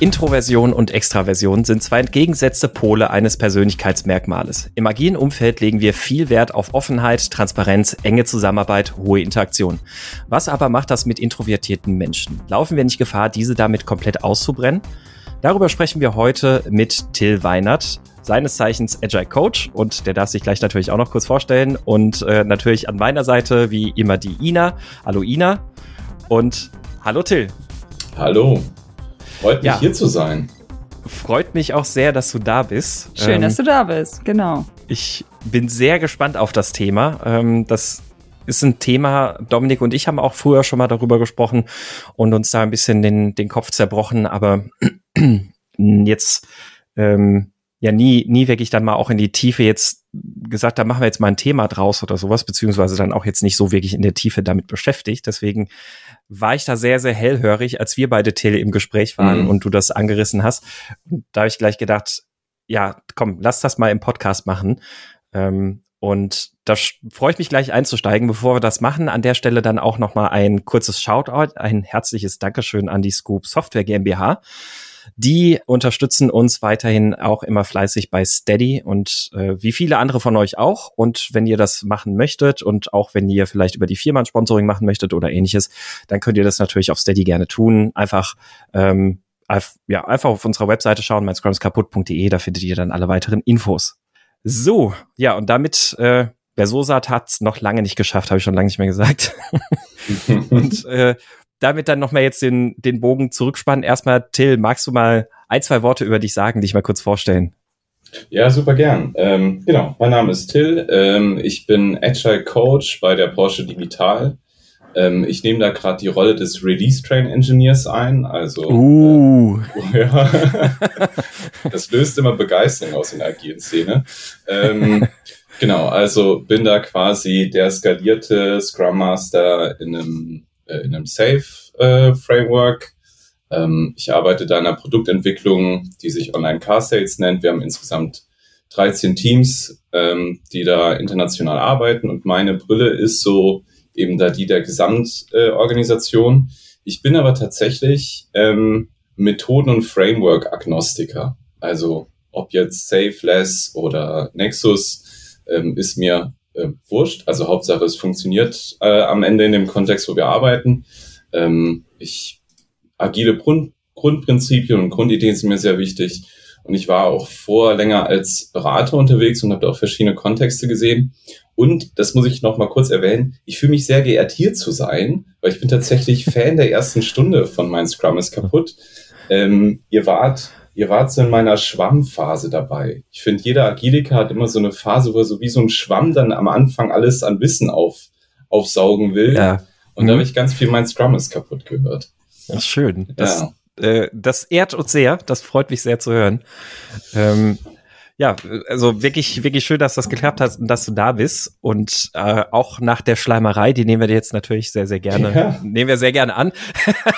Introversion und Extraversion sind zwei entgegengesetzte Pole eines Persönlichkeitsmerkmales. Im agilen Umfeld legen wir viel Wert auf Offenheit, Transparenz, enge Zusammenarbeit, hohe Interaktion. Was aber macht das mit introvertierten Menschen? Laufen wir nicht Gefahr, diese damit komplett auszubrennen? Darüber sprechen wir heute mit Till Weinert, seines Zeichens Agile Coach und der darf sich gleich natürlich auch noch kurz vorstellen und äh, natürlich an meiner Seite wie immer die Ina. Hallo Ina und hallo Till. Hallo. Freut mich ja. hier zu sein. Freut mich auch sehr, dass du da bist. Schön, ähm, dass du da bist, genau. Ich bin sehr gespannt auf das Thema. Ähm, das ist ein Thema, Dominik und ich haben auch früher schon mal darüber gesprochen und uns da ein bisschen den, den Kopf zerbrochen, aber jetzt ähm, ja nie, nie wirklich dann mal auch in die Tiefe jetzt gesagt, da machen wir jetzt mal ein Thema draus oder sowas, beziehungsweise dann auch jetzt nicht so wirklich in der Tiefe damit beschäftigt. Deswegen war ich da sehr, sehr hellhörig, als wir beide Tele im Gespräch waren mhm. und du das angerissen hast. Und da habe ich gleich gedacht, ja, komm, lass das mal im Podcast machen. Ähm, und da freue ich mich gleich einzusteigen. Bevor wir das machen, an der Stelle dann auch noch mal ein kurzes Shoutout, ein herzliches Dankeschön an die Scoop Software GmbH. Die unterstützen uns weiterhin auch immer fleißig bei Steady und äh, wie viele andere von euch auch. Und wenn ihr das machen möchtet und auch wenn ihr vielleicht über die Firma Sponsoring machen möchtet oder ähnliches, dann könnt ihr das natürlich auf Steady gerne tun. Einfach ähm, ja, einfach auf unserer Webseite schauen, meinscrumskaputt.de, da findet ihr dann alle weiteren Infos. So, ja, und damit, äh, Bersosat hat's noch lange nicht geschafft, habe ich schon lange nicht mehr gesagt. und äh, damit dann nochmal jetzt den, den Bogen zurückspannen. Erstmal, Till, magst du mal ein, zwei Worte über dich sagen, dich mal kurz vorstellen? Ja, super gern. Ähm, genau, mein Name ist Till. Ähm, ich bin Agile Coach bei der Porsche Digital. Ähm, ich nehme da gerade die Rolle des Release Train Engineers ein. Also, uh. äh, ja, das löst immer Begeisterung aus in der agilen Szene. Ähm, genau, also bin da quasi der skalierte Scrum Master in einem äh, in einem Safe-Framework. Äh, ähm, ich arbeite da in einer Produktentwicklung, die sich Online Car Sales nennt. Wir haben insgesamt 13 Teams, ähm, die da international arbeiten und meine Brille ist so eben da die der Gesamtorganisation. ich bin aber tatsächlich ähm, Methoden- und Framework-Agnostiker. Also ob jetzt Safeless oder Nexus ähm, ist mir äh, wurscht. Also Hauptsache, es funktioniert äh, am Ende in dem Kontext, wo wir arbeiten. Ähm, ich agile Grund, Grundprinzipien und Grundideen sind mir sehr wichtig. Und ich war auch vor länger als Berater unterwegs und habe da auch verschiedene Kontexte gesehen. Und das muss ich noch mal kurz erwähnen. Ich fühle mich sehr geehrt, hier zu sein, weil ich bin tatsächlich Fan der ersten Stunde von Mein Scrum ist kaputt. Ähm, ihr wart ihr wart so in meiner Schwammphase dabei. Ich finde, jeder Agiliker hat immer so eine Phase, wo er so wie so ein Schwamm dann am Anfang alles an Wissen auf, aufsaugen will. Ja. Und mhm. da habe ich ganz viel mein Scrum ist kaputt gehört. Das ist schön. Das, ja. äh, das ehrt uns sehr. Das freut mich sehr zu hören. Ähm, ja, also wirklich, wirklich schön, dass das geklappt hat und dass du da bist. Und äh, auch nach der Schleimerei, die nehmen wir dir jetzt natürlich sehr, sehr gerne, ja. nehmen wir sehr gerne an.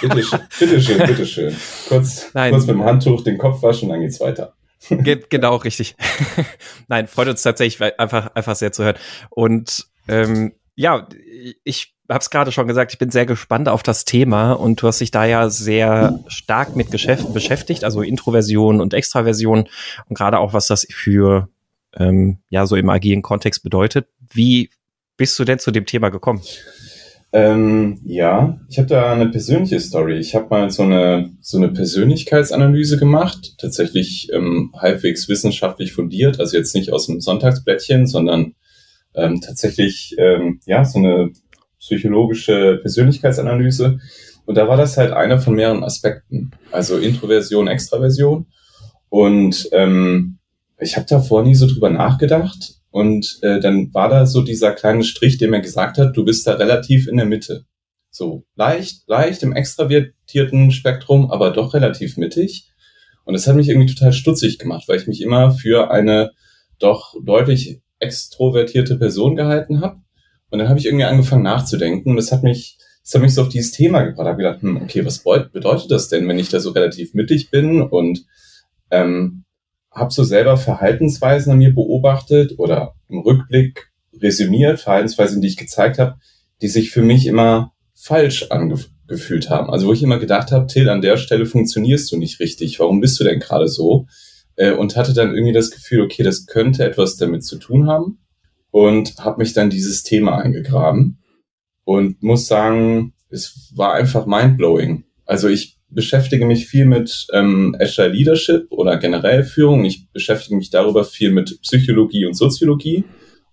Bitteschön, bitteschön, bitteschön. Kurz, Nein. kurz mit dem Handtuch den Kopf waschen, dann geht's weiter. Ge genau, richtig. Nein, freut uns tatsächlich einfach, einfach sehr zu hören. Und ähm, ja, ich habe es gerade schon gesagt, ich bin sehr gespannt auf das Thema und du hast dich da ja sehr stark mit Geschäften beschäftigt, also Introversion und Extraversion und gerade auch, was das für ähm, ja so im agilen Kontext bedeutet. Wie bist du denn zu dem Thema gekommen? Ähm, ja, ich habe da eine persönliche Story. Ich habe mal so eine so eine Persönlichkeitsanalyse gemacht, tatsächlich ähm, halbwegs wissenschaftlich fundiert, also jetzt nicht aus dem Sonntagsblättchen, sondern ähm, tatsächlich ähm, ja so eine psychologische Persönlichkeitsanalyse. Und da war das halt einer von mehreren Aspekten. Also Introversion, Extraversion. Und ähm, ich habe davor nie so drüber nachgedacht. Und äh, dann war da so dieser kleine Strich, der mir gesagt hat, du bist da relativ in der Mitte. So leicht, leicht im extravertierten Spektrum, aber doch relativ mittig. Und das hat mich irgendwie total stutzig gemacht, weil ich mich immer für eine doch deutlich extrovertierte Person gehalten habe und dann habe ich irgendwie angefangen nachzudenken und das hat mich, das hat mich so auf dieses Thema gebracht. Ich habe gedacht, hm, okay, was bedeutet das denn, wenn ich da so relativ mittig bin und ähm, habe so selber Verhaltensweisen an mir beobachtet oder im Rückblick resümiert, Verhaltensweisen, die ich gezeigt habe, die sich für mich immer falsch angefühlt gefühlt haben. Also wo ich immer gedacht habe, Till, an der Stelle funktionierst du nicht richtig. Warum bist du denn gerade so? Äh, und hatte dann irgendwie das Gefühl, okay, das könnte etwas damit zu tun haben. Und habe mich dann dieses Thema eingegraben und muss sagen, es war einfach mindblowing. Also ich beschäftige mich viel mit ähm, Azure Leadership oder generell Führung. Ich beschäftige mich darüber viel mit Psychologie und Soziologie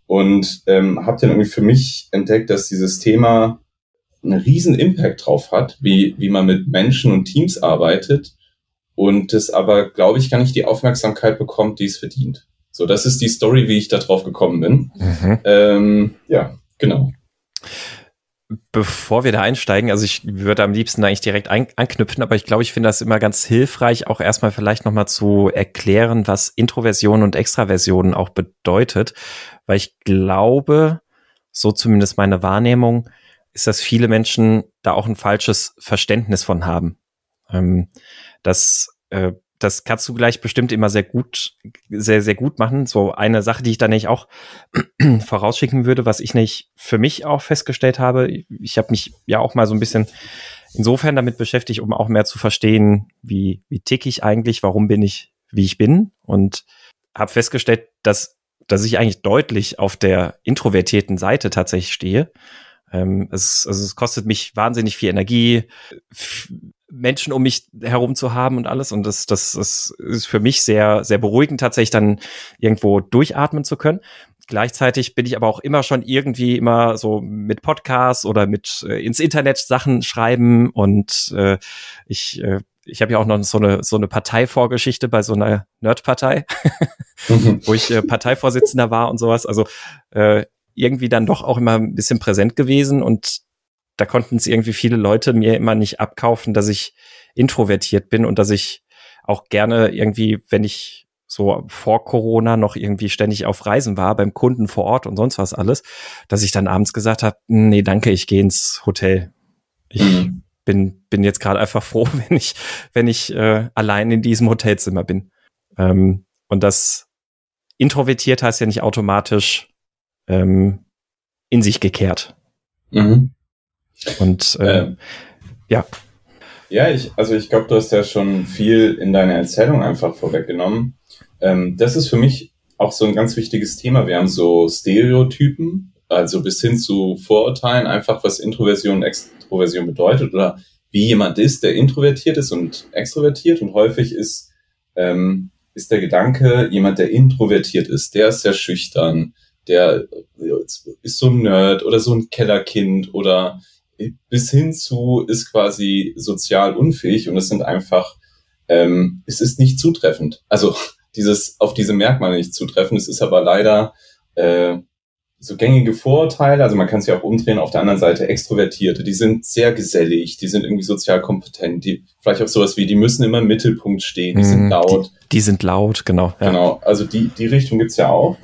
und ähm, habe dann irgendwie für mich entdeckt, dass dieses Thema einen riesen Impact drauf hat, wie, wie man mit Menschen und Teams arbeitet und es aber, glaube ich, gar nicht die Aufmerksamkeit bekommt, die es verdient. So, das ist die Story, wie ich da drauf gekommen bin. Mhm. Ähm, ja, genau. Bevor wir da einsteigen, also ich würde am liebsten eigentlich direkt ein, anknüpfen, aber ich glaube, ich finde das immer ganz hilfreich, auch erstmal vielleicht nochmal zu erklären, was Introversion und Extraversion auch bedeutet, weil ich glaube, so zumindest meine Wahrnehmung, ist, dass viele Menschen da auch ein falsches Verständnis von haben. Ähm, das äh, das kannst du gleich bestimmt immer sehr gut, sehr, sehr gut machen. So eine Sache, die ich da nicht auch vorausschicken würde, was ich nicht für mich auch festgestellt habe. Ich habe mich ja auch mal so ein bisschen insofern damit beschäftigt, um auch mehr zu verstehen, wie, wie tick ich eigentlich, warum bin ich, wie ich bin und habe festgestellt, dass, dass ich eigentlich deutlich auf der introvertierten Seite tatsächlich stehe. Ähm, es, also es kostet mich wahnsinnig viel Energie, Menschen um mich herum zu haben und alles. Und das, das, das ist für mich sehr, sehr beruhigend, tatsächlich dann irgendwo durchatmen zu können. Gleichzeitig bin ich aber auch immer schon irgendwie immer so mit Podcasts oder mit äh, ins Internet Sachen schreiben und äh, ich äh, ich habe ja auch noch so eine so eine Parteivorgeschichte bei so einer Nerdpartei, mhm. wo ich äh, Parteivorsitzender war und sowas. Also äh, irgendwie dann doch auch immer ein bisschen präsent gewesen und da konnten es irgendwie viele Leute mir immer nicht abkaufen, dass ich introvertiert bin und dass ich auch gerne irgendwie, wenn ich so vor Corona noch irgendwie ständig auf Reisen war, beim Kunden vor Ort und sonst was alles, dass ich dann abends gesagt habe, nee, danke, ich gehe ins Hotel. Ich mhm. bin, bin jetzt gerade einfach froh, wenn ich, wenn ich äh, allein in diesem Hotelzimmer bin. Ähm, und das introvertiert heißt ja nicht automatisch ähm, in sich gekehrt. Mhm. Und äh, ähm, ja. Ja, ich, also ich glaube, du hast ja schon viel in deiner Erzählung einfach vorweggenommen. Ähm, das ist für mich auch so ein ganz wichtiges Thema. Wir haben so Stereotypen, also bis hin zu Vorurteilen, einfach was Introversion und Extroversion bedeutet oder wie jemand ist, der introvertiert ist und extrovertiert. Und häufig ist, ähm, ist der Gedanke, jemand, der introvertiert ist, der ist sehr schüchtern, der ist so ein Nerd oder so ein Kellerkind oder bis hin zu ist quasi sozial unfähig und es sind einfach, ähm, es ist nicht zutreffend. Also dieses auf diese Merkmale nicht zutreffend. Es ist aber leider äh, so gängige Vorurteile, also man kann es ja auch umdrehen, auf der anderen Seite Extrovertierte, die sind sehr gesellig, die sind irgendwie sozial kompetent, die vielleicht auch sowas wie, die müssen immer im Mittelpunkt stehen, die sind mhm, laut. Die, die sind laut, genau. Ja. Genau, also die, die Richtung gibt's ja auch.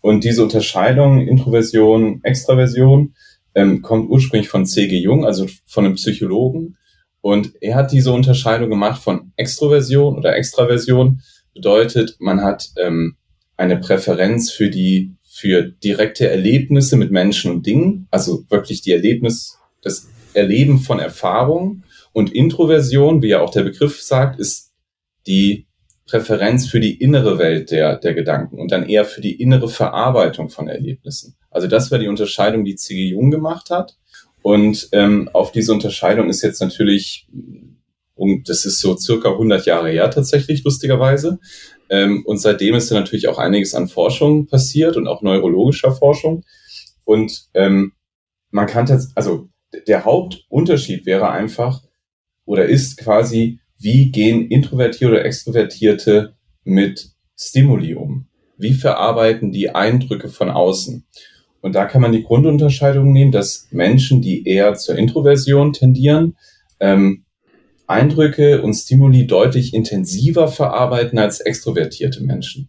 Und diese Unterscheidung, Introversion, Extraversion, ähm, kommt ursprünglich von C.G. Jung, also von einem Psychologen. Und er hat diese Unterscheidung gemacht von Extroversion oder Extraversion. Bedeutet, man hat ähm, eine Präferenz für die für direkte Erlebnisse mit Menschen und Dingen, also wirklich die Erlebnis, das Erleben von Erfahrungen. Und Introversion, wie ja auch der Begriff sagt, ist die Präferenz für die innere Welt der, der Gedanken und dann eher für die innere Verarbeitung von Erlebnissen. Also das war die Unterscheidung, die C.G. Jung gemacht hat. Und ähm, auf diese Unterscheidung ist jetzt natürlich, und das ist so circa 100 Jahre her tatsächlich, lustigerweise. Ähm, und seitdem ist da natürlich auch einiges an Forschung passiert und auch neurologischer Forschung. Und ähm, man kann das, also der Hauptunterschied wäre einfach oder ist quasi, wie gehen Introvertierte oder Extrovertierte mit Stimuli um? Wie verarbeiten die Eindrücke von außen? Und da kann man die Grundunterscheidung nehmen, dass Menschen, die eher zur Introversion tendieren, ähm, Eindrücke und Stimuli deutlich intensiver verarbeiten als extrovertierte Menschen.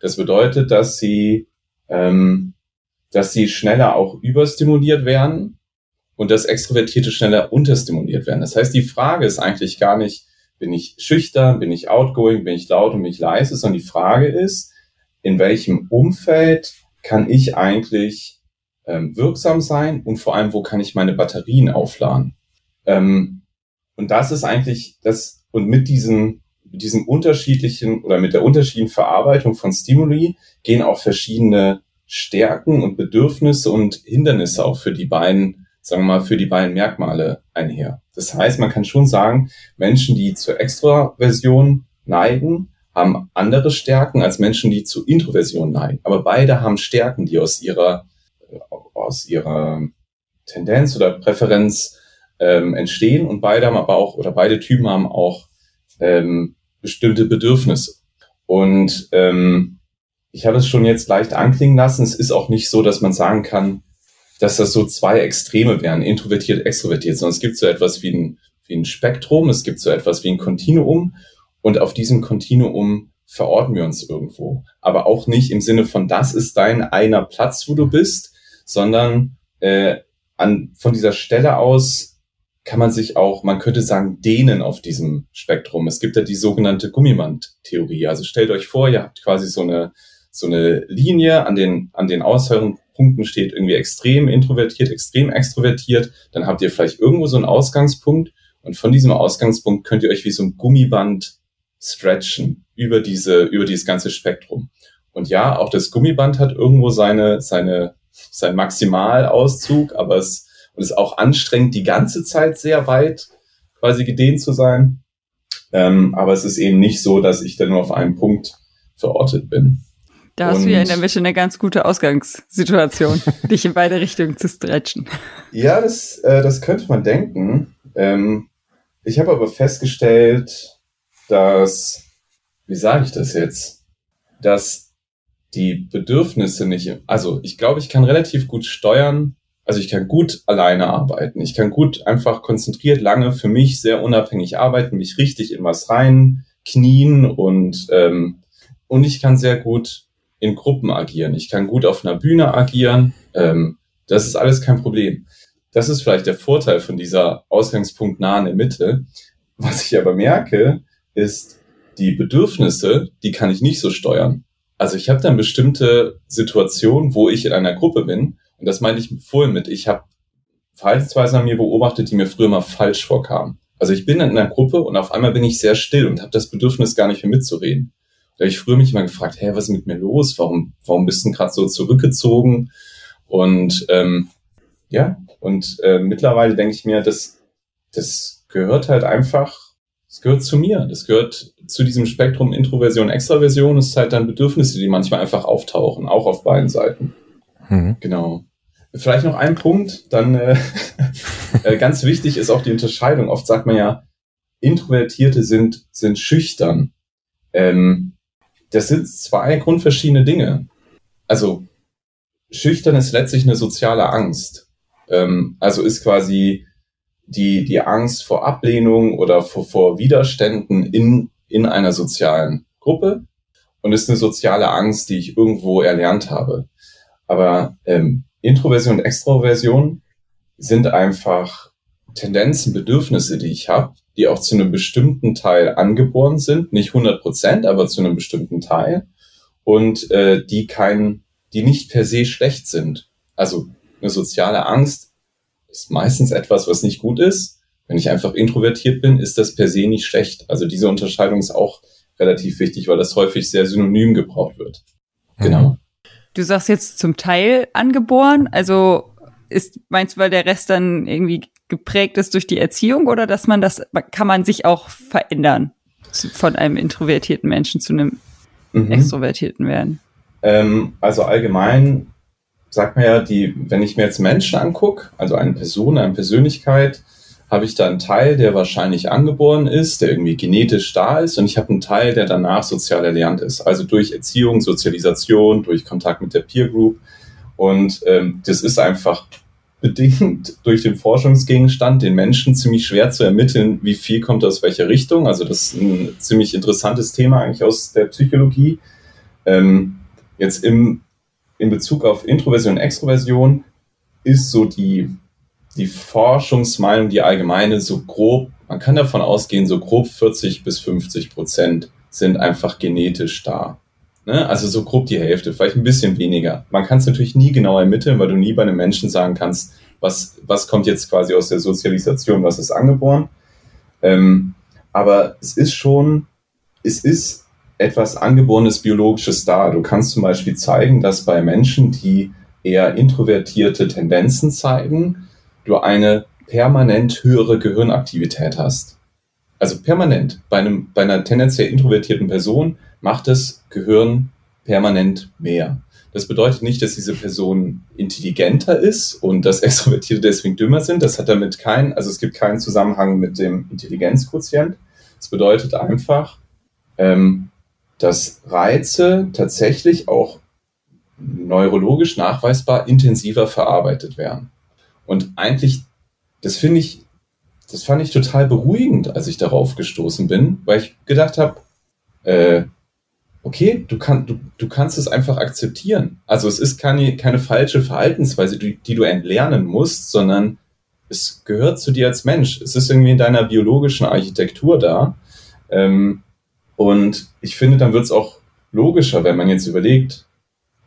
Das bedeutet, dass sie, ähm, dass sie schneller auch überstimuliert werden und dass Extrovertierte schneller unterstimuliert werden. Das heißt, die Frage ist eigentlich gar nicht, bin ich schüchtern, bin ich outgoing, bin ich laut und bin ich leise, sondern die Frage ist, in welchem Umfeld kann ich eigentlich ähm, wirksam sein und vor allem, wo kann ich meine Batterien aufladen? Ähm, und das ist eigentlich das, und mit diesen, mit diesem unterschiedlichen oder mit der unterschiedlichen Verarbeitung von Stimuli gehen auch verschiedene Stärken und Bedürfnisse und Hindernisse auch für die beiden, sagen wir mal, für die beiden Merkmale einher. Das heißt, man kann schon sagen, Menschen, die zur Extraversion neigen, haben andere Stärken als Menschen, die zu Introversion neigen. Aber beide haben Stärken, die aus ihrer, aus ihrer Tendenz oder Präferenz ähm, entstehen und beide haben aber auch, oder beide Typen haben auch ähm, bestimmte Bedürfnisse. Und ähm, ich habe es schon jetzt leicht anklingen lassen. Es ist auch nicht so, dass man sagen kann, dass das so zwei Extreme wären, introvertiert, extrovertiert, sondern es gibt so etwas wie ein, wie ein Spektrum, es gibt so etwas wie ein Kontinuum und auf diesem Kontinuum verorten wir uns irgendwo. Aber auch nicht im Sinne von, das ist dein einer Platz, wo du bist, sondern äh, an, von dieser Stelle aus kann man sich auch, man könnte sagen, dehnen auf diesem Spektrum. Es gibt ja die sogenannte Gummiband-Theorie. Also stellt euch vor, ihr habt quasi so eine, so eine Linie, an den, an den Aushörenpunkten steht irgendwie extrem introvertiert, extrem extrovertiert. Dann habt ihr vielleicht irgendwo so einen Ausgangspunkt und von diesem Ausgangspunkt könnt ihr euch wie so ein Gummiband stretchen über diese, über dieses ganze Spektrum. Und ja, auch das Gummiband hat irgendwo seine, seine, sein Maximalauszug, aber es und ist auch anstrengend, die ganze Zeit sehr weit quasi gedehnt zu sein. Ähm, aber es ist eben nicht so, dass ich dann nur auf einem Punkt verortet bin. Da hast und, du ja in der Mitte eine ganz gute Ausgangssituation, dich in beide Richtungen zu stretchen. Ja, das, äh, das könnte man denken. Ähm, ich habe aber festgestellt, dass, wie sage ich das jetzt, dass die Bedürfnisse nicht, also ich glaube, ich kann relativ gut steuern, also ich kann gut alleine arbeiten. Ich kann gut einfach konzentriert lange für mich sehr unabhängig arbeiten, mich richtig in was rein knien und ähm, und ich kann sehr gut in Gruppen agieren. Ich kann gut auf einer Bühne agieren. Ähm, das ist alles kein Problem. Das ist vielleicht der Vorteil von dieser Ausgangspunkt der Mitte. Was ich aber merke, ist, die Bedürfnisse, die kann ich nicht so steuern. Also ich habe dann bestimmte Situationen, wo ich in einer Gruppe bin und das meine ich vorhin mit, ich habe Verhaltensweisen an mir beobachtet, die mir früher mal falsch vorkamen. Also ich bin in einer Gruppe und auf einmal bin ich sehr still und habe das Bedürfnis, gar nicht mehr mitzureden. Da habe ich früher mich immer gefragt, hä, was ist mit mir los? Warum, warum bist du gerade so zurückgezogen? Und ähm, ja, und äh, mittlerweile denke ich mir, das, das gehört halt einfach, das gehört zu mir. Das gehört zu diesem Spektrum Introversion, Extraversion. Es ist halt dann Bedürfnisse, die manchmal einfach auftauchen, auch auf beiden Seiten. Mhm. Genau. Vielleicht noch ein Punkt, dann äh, äh, ganz wichtig ist auch die Unterscheidung. Oft sagt man ja, Introvertierte sind, sind schüchtern. Ähm, das sind zwei grundverschiedene Dinge. Also schüchtern ist letztlich eine soziale Angst. Ähm, also ist quasi die, die Angst vor Ablehnung oder vor, vor Widerständen in, in einer sozialen Gruppe und ist eine soziale Angst, die ich irgendwo erlernt habe. Aber ähm, Introversion und Extroversion sind einfach Tendenzen, Bedürfnisse, die ich habe, die auch zu einem bestimmten Teil angeboren sind, nicht 100 Prozent, aber zu einem bestimmten Teil und äh, die kein, die nicht per se schlecht sind. Also eine soziale Angst ist meistens etwas, was nicht gut ist. Wenn ich einfach introvertiert bin, ist das per se nicht schlecht. Also diese Unterscheidung ist auch relativ wichtig, weil das häufig sehr synonym gebraucht wird. Genau. Mhm. Du sagst jetzt zum Teil angeboren, also ist meinst du, weil der Rest dann irgendwie geprägt ist durch die Erziehung oder dass man das kann man sich auch verändern von einem introvertierten Menschen zu einem mhm. extrovertierten werden? Ähm, also allgemein sagt man ja, die, wenn ich mir jetzt Menschen angucke, also eine Person, eine Persönlichkeit, habe ich da einen Teil, der wahrscheinlich angeboren ist, der irgendwie genetisch da ist, und ich habe einen Teil, der danach sozial erlernt ist. Also durch Erziehung, Sozialisation, durch Kontakt mit der Peer Group. Und ähm, das ist einfach bedingt durch den Forschungsgegenstand den Menschen ziemlich schwer zu ermitteln, wie viel kommt aus welcher Richtung. Also das ist ein ziemlich interessantes Thema eigentlich aus der Psychologie. Ähm, jetzt im, in Bezug auf Introversion und Extroversion ist so die die Forschungsmeinung, die allgemeine, so grob, man kann davon ausgehen, so grob 40 bis 50 Prozent sind einfach genetisch da. Ne? Also so grob die Hälfte, vielleicht ein bisschen weniger. Man kann es natürlich nie genau ermitteln, weil du nie bei einem Menschen sagen kannst, was, was kommt jetzt quasi aus der Sozialisation, was ist angeboren. Ähm, aber es ist schon, es ist etwas angeborenes Biologisches da. Du kannst zum Beispiel zeigen, dass bei Menschen, die eher introvertierte Tendenzen zeigen, du eine permanent höhere Gehirnaktivität hast. Also permanent. Bei, einem, bei einer tendenziell introvertierten Person macht das Gehirn permanent mehr. Das bedeutet nicht, dass diese Person intelligenter ist und dass Extrovertierte deswegen dümmer sind. Das hat damit keinen, also es gibt keinen Zusammenhang mit dem Intelligenzquotient. Es bedeutet einfach, ähm, dass Reize tatsächlich auch neurologisch nachweisbar intensiver verarbeitet werden. Und eigentlich, das finde ich, das fand ich total beruhigend, als ich darauf gestoßen bin, weil ich gedacht habe, äh, okay, du, kann, du, du kannst es einfach akzeptieren. Also es ist keine, keine falsche Verhaltensweise, die, die du entlernen musst, sondern es gehört zu dir als Mensch. Es ist irgendwie in deiner biologischen Architektur da. Ähm, und ich finde, dann wird es auch logischer, wenn man jetzt überlegt,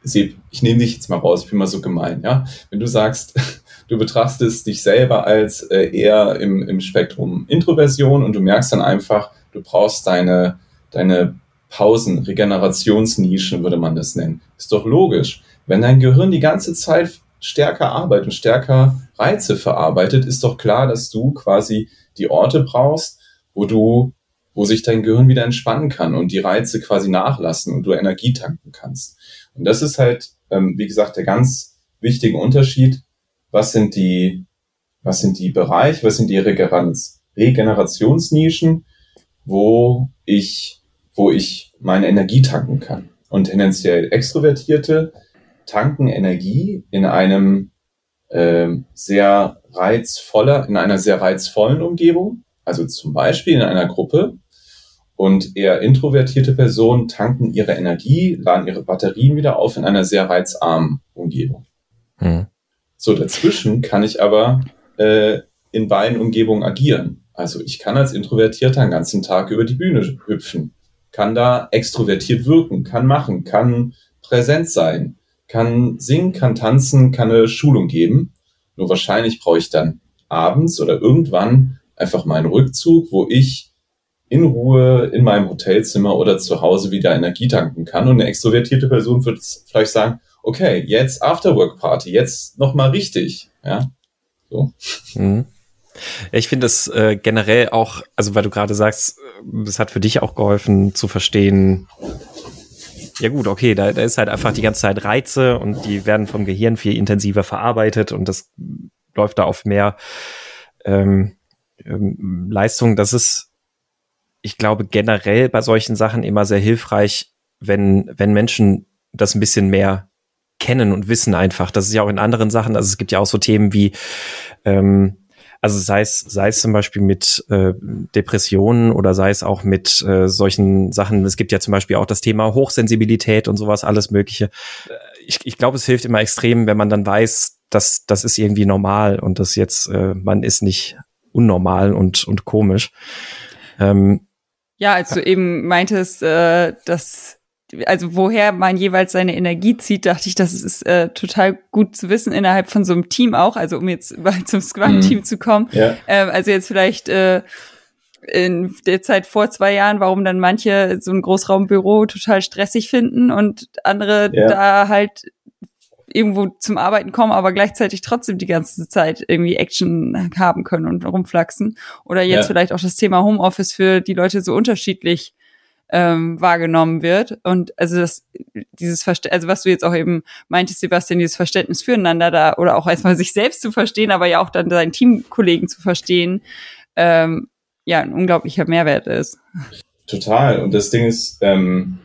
ich nehme dich jetzt mal raus, ich bin mal so gemein, ja. Wenn du sagst, du betrachtest dich selber als äh, eher im, im Spektrum Introversion und du merkst dann einfach, du brauchst deine, deine Pausen, Regenerationsnischen würde man das nennen. Ist doch logisch. Wenn dein Gehirn die ganze Zeit stärker arbeitet und stärker Reize verarbeitet, ist doch klar, dass du quasi die Orte brauchst, wo du, wo sich dein Gehirn wieder entspannen kann und die Reize quasi nachlassen und du Energie tanken kannst. Und das ist halt, ähm, wie gesagt, der ganz wichtige Unterschied. Was sind die, was sind die Bereiche, was sind die Regenerationsnischen, wo ich wo ich meine Energie tanken kann. Und tendenziell Extrovertierte tanken Energie in einem äh, sehr reizvoller, in einer sehr reizvollen Umgebung, also zum Beispiel in einer Gruppe. Und eher introvertierte Personen tanken ihre Energie, laden ihre Batterien wieder auf in einer sehr reizarmen Umgebung. Hm. So, dazwischen kann ich aber äh, in beiden Umgebungen agieren. Also ich kann als Introvertierter den ganzen Tag über die Bühne hüpfen kann da extrovertiert wirken, kann machen, kann präsent sein, kann singen, kann tanzen, kann eine Schulung geben. Nur wahrscheinlich brauche ich dann abends oder irgendwann einfach meinen Rückzug, wo ich in Ruhe in meinem Hotelzimmer oder zu Hause wieder Energie tanken kann. Und eine extrovertierte Person würde vielleicht sagen, okay, jetzt Afterwork Party, jetzt nochmal richtig. Ja, so. Mhm. Ich finde es äh, generell auch, also weil du gerade sagst, es hat für dich auch geholfen zu verstehen, ja gut, okay, da, da ist halt einfach die ganze Zeit Reize und die werden vom Gehirn viel intensiver verarbeitet und das läuft da auf mehr ähm, ähm, Leistung. Das ist, ich glaube, generell bei solchen Sachen immer sehr hilfreich, wenn, wenn Menschen das ein bisschen mehr kennen und wissen einfach. Das ist ja auch in anderen Sachen, also es gibt ja auch so Themen wie ähm, also sei es, sei es zum Beispiel mit äh, Depressionen oder sei es auch mit äh, solchen Sachen. Es gibt ja zum Beispiel auch das Thema Hochsensibilität und sowas, alles Mögliche. Äh, ich, ich glaube, es hilft immer extrem, wenn man dann weiß, dass das ist irgendwie normal und das jetzt, äh, man ist nicht unnormal und, und komisch. Ähm, ja, als du eben meintest, äh, dass also woher man jeweils seine Energie zieht, dachte ich, das ist äh, total gut zu wissen innerhalb von so einem Team auch, also um jetzt mal zum Scrum-Team mhm. zu kommen. Ja. Ähm, also jetzt vielleicht äh, in der Zeit vor zwei Jahren, warum dann manche so ein Großraumbüro total stressig finden und andere ja. da halt irgendwo zum Arbeiten kommen, aber gleichzeitig trotzdem die ganze Zeit irgendwie Action haben können und rumflaxen. Oder jetzt ja. vielleicht auch das Thema Homeoffice für die Leute so unterschiedlich ähm, wahrgenommen wird. Und also das, dieses Verständnis, also was du jetzt auch eben meintest, Sebastian, dieses Verständnis füreinander da oder auch erstmal sich selbst zu verstehen, aber ja auch dann seinen Teamkollegen zu verstehen, ähm, ja, ein unglaublicher Mehrwert ist. Total. Und das Ding ist, ähm,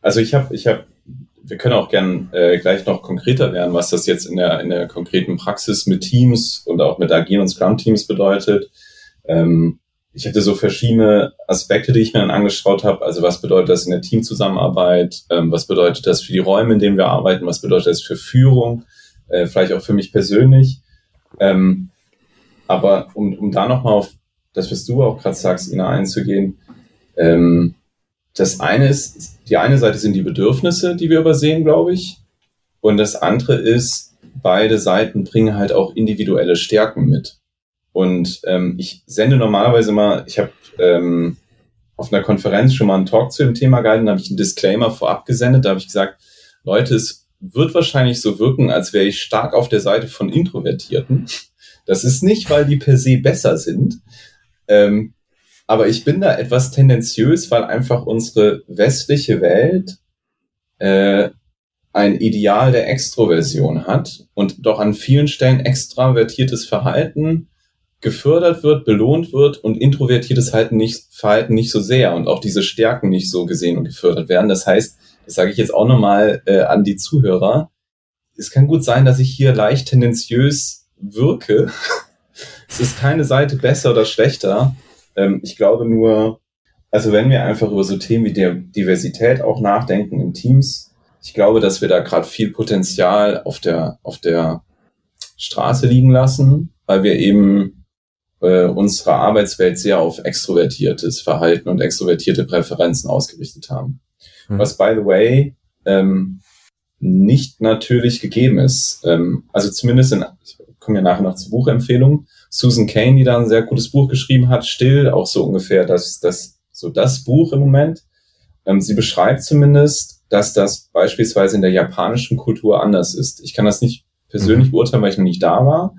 also ich habe, ich habe, wir können auch gern äh, gleich noch konkreter werden, was das jetzt in der in der konkreten Praxis mit Teams und auch mit agilen und Scrum-Teams bedeutet. Ähm, ich hatte so verschiedene Aspekte, die ich mir dann angeschaut habe. Also was bedeutet das in der Teamzusammenarbeit? Ähm, was bedeutet das für die Räume, in denen wir arbeiten? Was bedeutet das für Führung? Äh, vielleicht auch für mich persönlich. Ähm, aber um, um da nochmal auf das, was du auch gerade sagst, Ina, einzugehen. Ähm, das eine ist, die eine Seite sind die Bedürfnisse, die wir übersehen, glaube ich. Und das andere ist beide Seiten bringen halt auch individuelle Stärken mit. Und ähm, ich sende normalerweise mal, ich habe ähm, auf einer Konferenz schon mal einen Talk zu dem Thema gehalten, da habe ich einen Disclaimer vorab gesendet, da habe ich gesagt, Leute, es wird wahrscheinlich so wirken, als wäre ich stark auf der Seite von Introvertierten. Das ist nicht, weil die per se besser sind, ähm, aber ich bin da etwas tendenziös, weil einfach unsere westliche Welt äh, ein Ideal der Extroversion hat und doch an vielen Stellen extravertiertes Verhalten gefördert wird, belohnt wird und introvertiertes Verhalten nicht, Verhalten nicht so sehr und auch diese Stärken nicht so gesehen und gefördert werden. Das heißt, das sage ich jetzt auch nochmal äh, an die Zuhörer, es kann gut sein, dass ich hier leicht tendenziös wirke. es ist keine Seite besser oder schlechter. Ähm, ich glaube nur, also wenn wir einfach über so Themen wie der Diversität auch nachdenken in Teams, ich glaube, dass wir da gerade viel Potenzial auf der, auf der Straße liegen lassen, weil wir eben äh, unsere Arbeitswelt sehr auf extrovertiertes Verhalten und extrovertierte Präferenzen ausgerichtet haben. Mhm. Was, by the way, ähm, nicht natürlich gegeben ist. Ähm, also zumindest in, ich komme ja nachher noch zur Buchempfehlung, Susan Kane, die da ein sehr gutes Buch geschrieben hat, Still, auch so ungefähr das, das, so das Buch im Moment. Ähm, sie beschreibt zumindest, dass das beispielsweise in der japanischen Kultur anders ist. Ich kann das nicht persönlich mhm. beurteilen, weil ich noch nicht da war.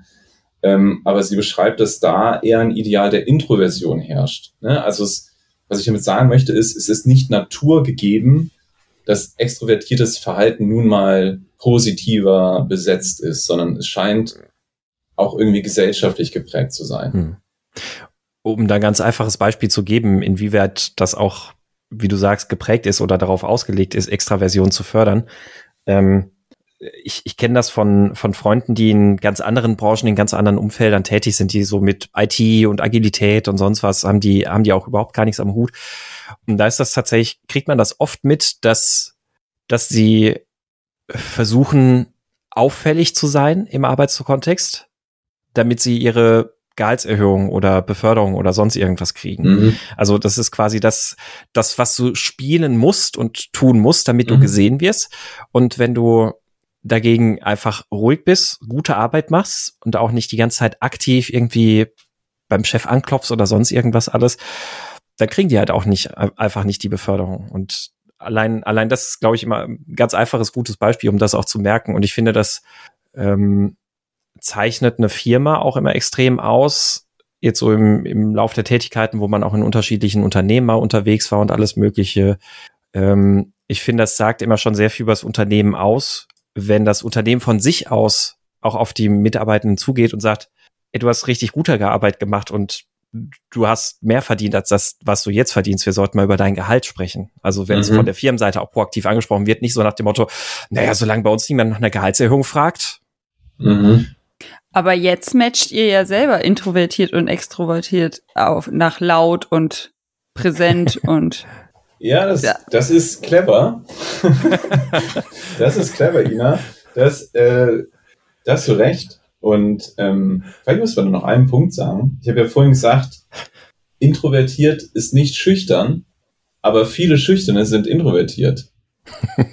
Ähm, aber sie beschreibt, dass da eher ein Ideal der Introversion herrscht. Ne? Also es, was ich damit sagen möchte, ist, es ist nicht naturgegeben, dass extrovertiertes Verhalten nun mal positiver besetzt ist, sondern es scheint auch irgendwie gesellschaftlich geprägt zu sein. Hm. Um da ein ganz einfaches Beispiel zu geben, inwieweit das auch, wie du sagst, geprägt ist oder darauf ausgelegt ist, Extraversion zu fördern. Ähm, ich, ich kenne das von, von Freunden, die in ganz anderen Branchen, in ganz anderen Umfeldern tätig sind, die so mit IT und Agilität und sonst was haben die, haben die auch überhaupt gar nichts am Hut. Und da ist das tatsächlich, kriegt man das oft mit, dass, dass sie versuchen, auffällig zu sein im Arbeitskontext, damit sie ihre Gehaltserhöhung oder Beförderung oder sonst irgendwas kriegen. Mhm. Also das ist quasi das, das, was du spielen musst und tun musst, damit du mhm. gesehen wirst. Und wenn du dagegen einfach ruhig bist, gute Arbeit machst und auch nicht die ganze Zeit aktiv irgendwie beim Chef anklopfst oder sonst irgendwas alles, dann kriegen die halt auch nicht einfach nicht die Beförderung. Und allein, allein das ist, glaube ich, immer ein ganz einfaches, gutes Beispiel, um das auch zu merken. Und ich finde, das ähm, zeichnet eine Firma auch immer extrem aus. Jetzt so im, im Lauf der Tätigkeiten, wo man auch in unterschiedlichen Unternehmen mal unterwegs war und alles Mögliche. Ähm, ich finde, das sagt immer schon sehr viel über das Unternehmen aus, wenn das Unternehmen von sich aus auch auf die Mitarbeitenden zugeht und sagt, ey, du hast richtig gute Arbeit gemacht und du hast mehr verdient als das, was du jetzt verdienst. Wir sollten mal über dein Gehalt sprechen. Also wenn mhm. es von der Firmenseite auch proaktiv angesprochen wird, nicht so nach dem Motto, naja, solange bei uns niemand nach einer Gehaltserhöhung fragt. Mhm. Aber jetzt matcht ihr ja selber introvertiert und extrovertiert auf, nach laut und präsent und ja, das, ja. das ist clever. das ist clever, Ina. Das, äh, da hast du recht. Und ähm, vielleicht muss man noch einen Punkt sagen. Ich habe ja vorhin gesagt, introvertiert ist nicht schüchtern, aber viele Schüchterne sind introvertiert.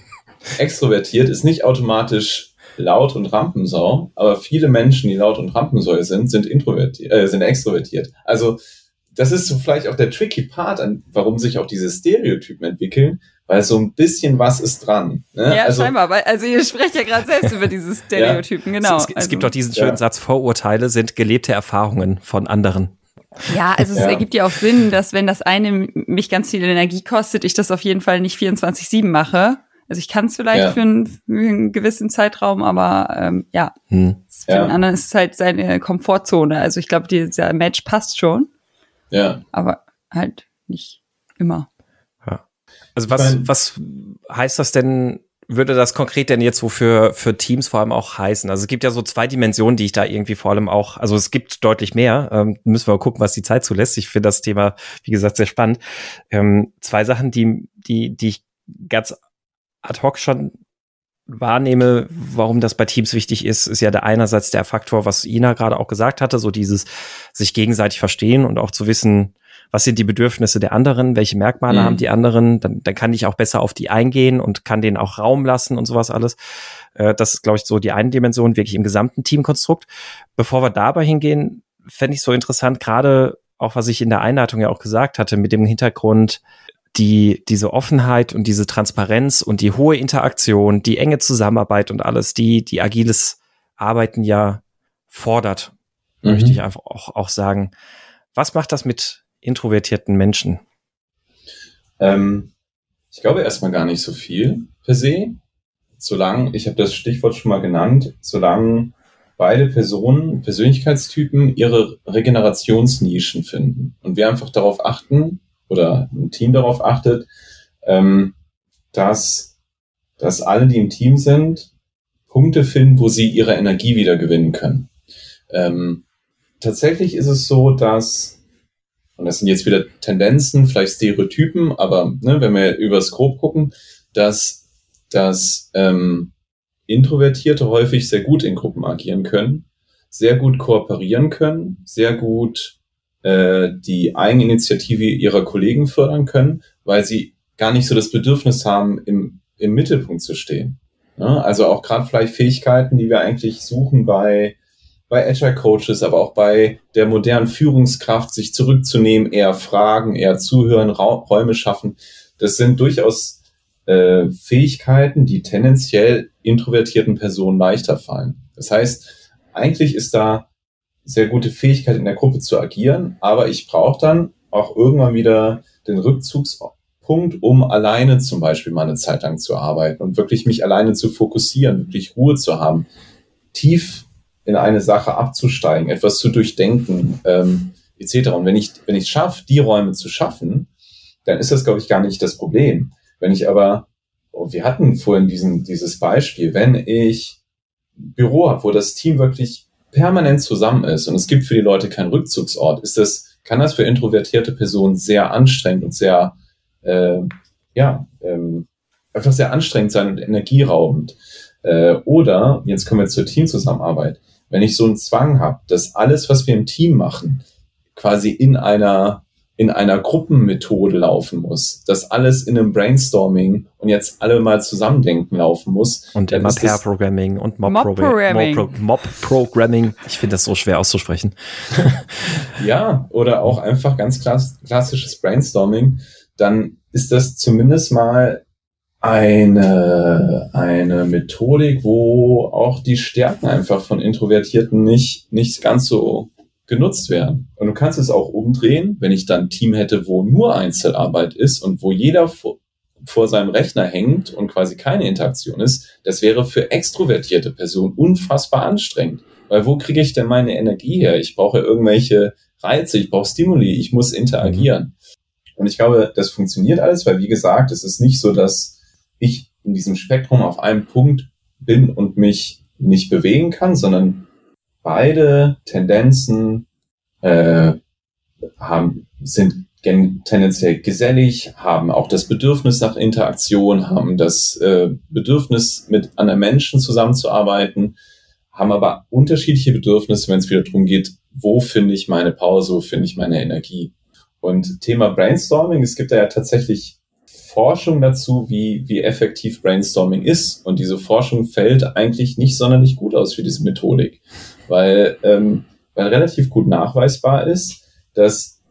Extrovertiert ist nicht automatisch laut und Rampensau, aber viele Menschen, die laut und Rampensau sind, sind introvertiert, äh, sind extrovertiert. Also das ist so vielleicht auch der tricky Part, an, warum sich auch diese Stereotypen entwickeln, weil so ein bisschen was ist dran. Ne? Ja, also, scheinbar, weil, also ihr sprecht ja gerade selbst über diese Stereotypen, ja. genau. Es, es, also, gibt doch diesen schönen ja. Satz, Vorurteile sind gelebte Erfahrungen von anderen. Ja, also es ja. ergibt ja auch Sinn, dass wenn das eine mich ganz viel Energie kostet, ich das auf jeden Fall nicht 24-7 mache. Also ich kann es vielleicht ja. für, einen, für, einen, gewissen Zeitraum, aber ähm, ja, hm. für ja. den anderen ist es halt seine Komfortzone. Also ich glaube, dieser Match passt schon. Ja. Aber halt nicht immer. Ja. Also was, was heißt das denn, würde das konkret denn jetzt wofür für Teams vor allem auch heißen? Also es gibt ja so zwei Dimensionen, die ich da irgendwie vor allem auch, also es gibt deutlich mehr, ähm, müssen wir mal gucken, was die Zeit zulässt. Ich finde das Thema, wie gesagt, sehr spannend. Ähm, zwei Sachen, die, die, die ich ganz ad hoc schon wahrnehme, warum das bei Teams wichtig ist, ist ja der einerseits der Faktor, was Ina gerade auch gesagt hatte, so dieses sich gegenseitig verstehen und auch zu wissen, was sind die Bedürfnisse der anderen, welche Merkmale mhm. haben die anderen, dann, dann kann ich auch besser auf die eingehen und kann denen auch Raum lassen und sowas alles. Äh, das ist, glaube ich, so die eine Dimension, wirklich im gesamten Teamkonstrukt. Bevor wir dabei hingehen, fände ich so interessant, gerade auch was ich in der Einleitung ja auch gesagt hatte, mit dem Hintergrund, die, diese Offenheit und diese Transparenz und die hohe Interaktion, die enge Zusammenarbeit und alles, die, die agiles Arbeiten ja fordert, mhm. möchte ich einfach auch, auch sagen. Was macht das mit introvertierten Menschen? Ähm, ich glaube erstmal gar nicht so viel per se. Solange, ich habe das Stichwort schon mal genannt, solange beide Personen, Persönlichkeitstypen ihre Regenerationsnischen finden und wir einfach darauf achten oder ein Team darauf achtet, ähm, dass, dass alle, die im Team sind, Punkte finden, wo sie ihre Energie wieder gewinnen können. Ähm, tatsächlich ist es so, dass, und das sind jetzt wieder Tendenzen, vielleicht Stereotypen, aber ne, wenn wir übers Grob gucken, dass, dass ähm, Introvertierte häufig sehr gut in Gruppen agieren können, sehr gut kooperieren können, sehr gut äh, die Eigeninitiative ihrer Kollegen fördern können, weil sie gar nicht so das Bedürfnis haben, im, im Mittelpunkt zu stehen. Ja, also auch gerade vielleicht Fähigkeiten, die wir eigentlich suchen bei bei Agile Coaches, aber auch bei der modernen Führungskraft, sich zurückzunehmen, eher fragen, eher zuhören, Räume schaffen. Das sind durchaus äh, Fähigkeiten, die tendenziell introvertierten Personen leichter fallen. Das heißt, eigentlich ist da sehr gute Fähigkeit in der Gruppe zu agieren, aber ich brauche dann auch irgendwann wieder den Rückzugspunkt, um alleine zum Beispiel mal eine Zeit lang zu arbeiten und wirklich mich alleine zu fokussieren, wirklich Ruhe zu haben, tief in eine Sache abzusteigen, etwas zu durchdenken, ähm, etc. Und wenn ich wenn ich schaffe, die Räume zu schaffen, dann ist das glaube ich gar nicht das Problem. Wenn ich aber, oh, wir hatten vorhin diesen, dieses Beispiel, wenn ich Büro habe, wo das Team wirklich permanent zusammen ist und es gibt für die Leute keinen Rückzugsort, ist das, kann das für introvertierte Personen sehr anstrengend und sehr, äh, ja, ähm, einfach sehr anstrengend sein und energieraubend. Äh, oder, jetzt kommen wir zur Teamzusammenarbeit, wenn ich so einen Zwang habe, dass alles, was wir im Team machen, quasi in einer in einer Gruppenmethode laufen muss, dass alles in einem Brainstorming und jetzt alle mal zusammendenken laufen muss. Und immer Pair-Programming und Mob-Programming. Mob-Programming. Mob ich finde das so schwer auszusprechen. ja, oder auch einfach ganz klass klassisches Brainstorming. Dann ist das zumindest mal eine, eine Methodik, wo auch die Stärken einfach von Introvertierten nicht, nicht ganz so genutzt werden. Und du kannst es auch umdrehen, wenn ich dann ein Team hätte, wo nur Einzelarbeit ist und wo jeder vor, vor seinem Rechner hängt und quasi keine Interaktion ist, das wäre für extrovertierte Personen unfassbar anstrengend. Weil wo kriege ich denn meine Energie her? Ich brauche irgendwelche Reize, ich brauche Stimuli, ich muss interagieren. Und ich glaube, das funktioniert alles, weil wie gesagt, es ist nicht so, dass ich in diesem Spektrum auf einem Punkt bin und mich nicht bewegen kann, sondern beide Tendenzen äh, haben, sind tendenziell gesellig, haben auch das Bedürfnis nach Interaktion, haben das äh, Bedürfnis, mit anderen Menschen zusammenzuarbeiten, haben aber unterschiedliche Bedürfnisse, wenn es wieder darum geht, wo finde ich meine Pause, wo finde ich meine Energie. Und Thema Brainstorming, es gibt da ja tatsächlich Forschung dazu, wie, wie effektiv Brainstorming ist. Und diese Forschung fällt eigentlich nicht sonderlich gut aus für diese Methodik weil, ähm, weil relativ gut nachweisbar ist, dass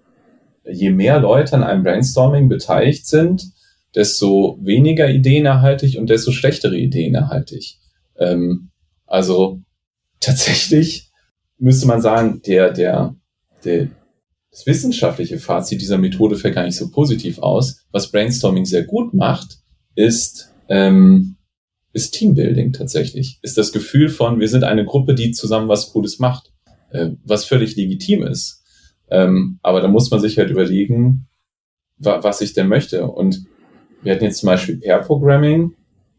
je mehr Leute an einem Brainstorming beteiligt sind, desto weniger Ideen erhalte ich und desto schlechtere Ideen erhalte ich. Ähm, also tatsächlich müsste man sagen, der, der, der, das wissenschaftliche Fazit dieser Methode fällt gar nicht so positiv aus. Was Brainstorming sehr gut macht, ist, ähm, ist Teambuilding tatsächlich. Ist das Gefühl von, wir sind eine Gruppe, die zusammen was Cooles macht, äh, was völlig legitim ist. Ähm, aber da muss man sich halt überlegen, wa was ich denn möchte. Und wir hatten jetzt zum Beispiel Pair Programming.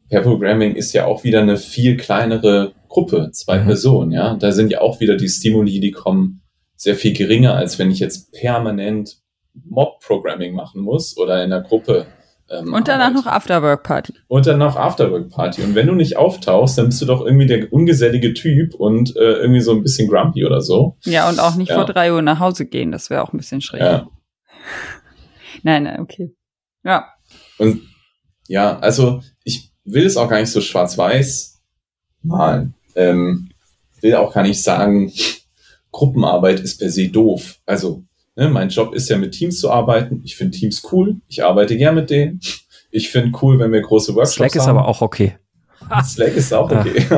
Pair Programming ist ja auch wieder eine viel kleinere Gruppe, zwei mhm. Personen, ja. Da sind ja auch wieder die Stimuli, die kommen sehr viel geringer, als wenn ich jetzt permanent Mob Programming machen muss oder in einer Gruppe ähm, und danach noch Afterwork-Party. Und dann noch Afterwork-Party. Und wenn du nicht auftauchst, dann bist du doch irgendwie der ungesellige Typ und äh, irgendwie so ein bisschen grumpy oder so. Ja, und auch nicht ja. vor drei Uhr nach Hause gehen, das wäre auch ein bisschen schräg. Ja. Nein, nein, okay. Ja. Und ja, also ich will es auch gar nicht so schwarz-weiß malen. Ähm, will auch gar nicht sagen, Gruppenarbeit ist per se doof. Also ne, mein Job ist ja mit Teams zu arbeiten. Ich finde Teams cool. Ich arbeite gern mit denen. Ich finde cool, wenn wir große Workshops Slack haben. Slack ist aber auch okay. Slack ist auch okay.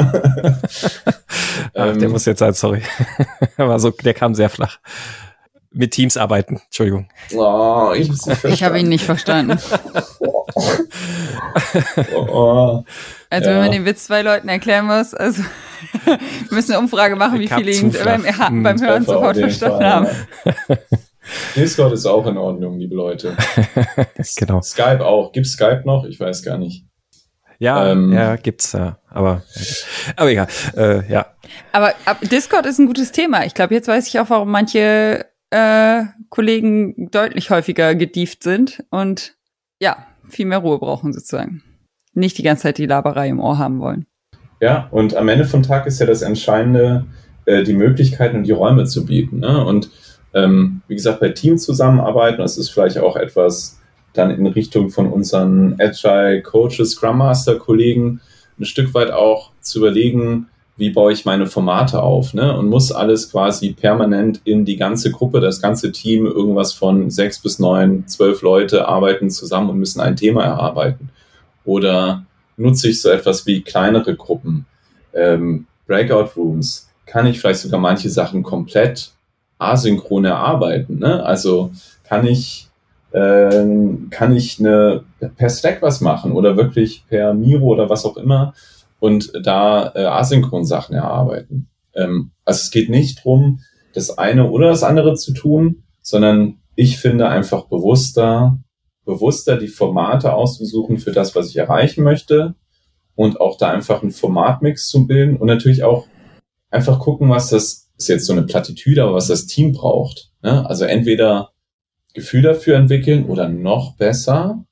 Ach, der ähm, muss jetzt sein, sorry. Aber so, der kam sehr flach. Mit Teams arbeiten, Entschuldigung. Oh, ich ich habe ihn nicht verstanden. oh, also ja. wenn man den Witz zwei Leuten erklären muss, also wir müssen eine Umfrage machen, wie viele ihn beim, hm, beim Hören sofort verstanden Fall, haben. Ja. Discord ist auch in Ordnung, liebe Leute. genau. Skype auch. Gibt Skype noch? Ich weiß gar nicht. Ja, ähm, ja, gibt's ja, aber aber egal, äh, ja. Aber ab, Discord ist ein gutes Thema. Ich glaube, jetzt weiß ich auch, warum manche äh, Kollegen deutlich häufiger gedieft sind und ja, viel mehr Ruhe brauchen sozusagen. Nicht die ganze Zeit die Laberei im Ohr haben wollen. Ja, und am Ende vom Tag ist ja das Entscheidende, äh, die Möglichkeiten und die Räume zu bieten. Ne? Und ähm, wie gesagt, bei Teams zusammenarbeiten, das ist vielleicht auch etwas, dann in Richtung von unseren Agile Coaches, Scrum Master Kollegen ein Stück weit auch zu überlegen, wie baue ich meine Formate auf, ne? Und muss alles quasi permanent in die ganze Gruppe, das ganze Team, irgendwas von sechs bis neun, zwölf Leute arbeiten zusammen und müssen ein Thema erarbeiten. Oder nutze ich so etwas wie kleinere Gruppen, ähm, Breakout Rooms, kann ich vielleicht sogar manche Sachen komplett asynchron erarbeiten, ne? Also kann ich ähm, kann ich eine, per Slack was machen oder wirklich per Miro oder was auch immer und da äh, asynchron Sachen erarbeiten. Ähm, also es geht nicht drum, das eine oder das andere zu tun, sondern ich finde einfach bewusster, bewusster die Formate auszusuchen für das, was ich erreichen möchte und auch da einfach einen Formatmix zu bilden und natürlich auch einfach gucken, was das ist jetzt so eine Plattitüde, aber was das Team braucht. Ne? Also entweder Gefühl dafür entwickeln oder noch besser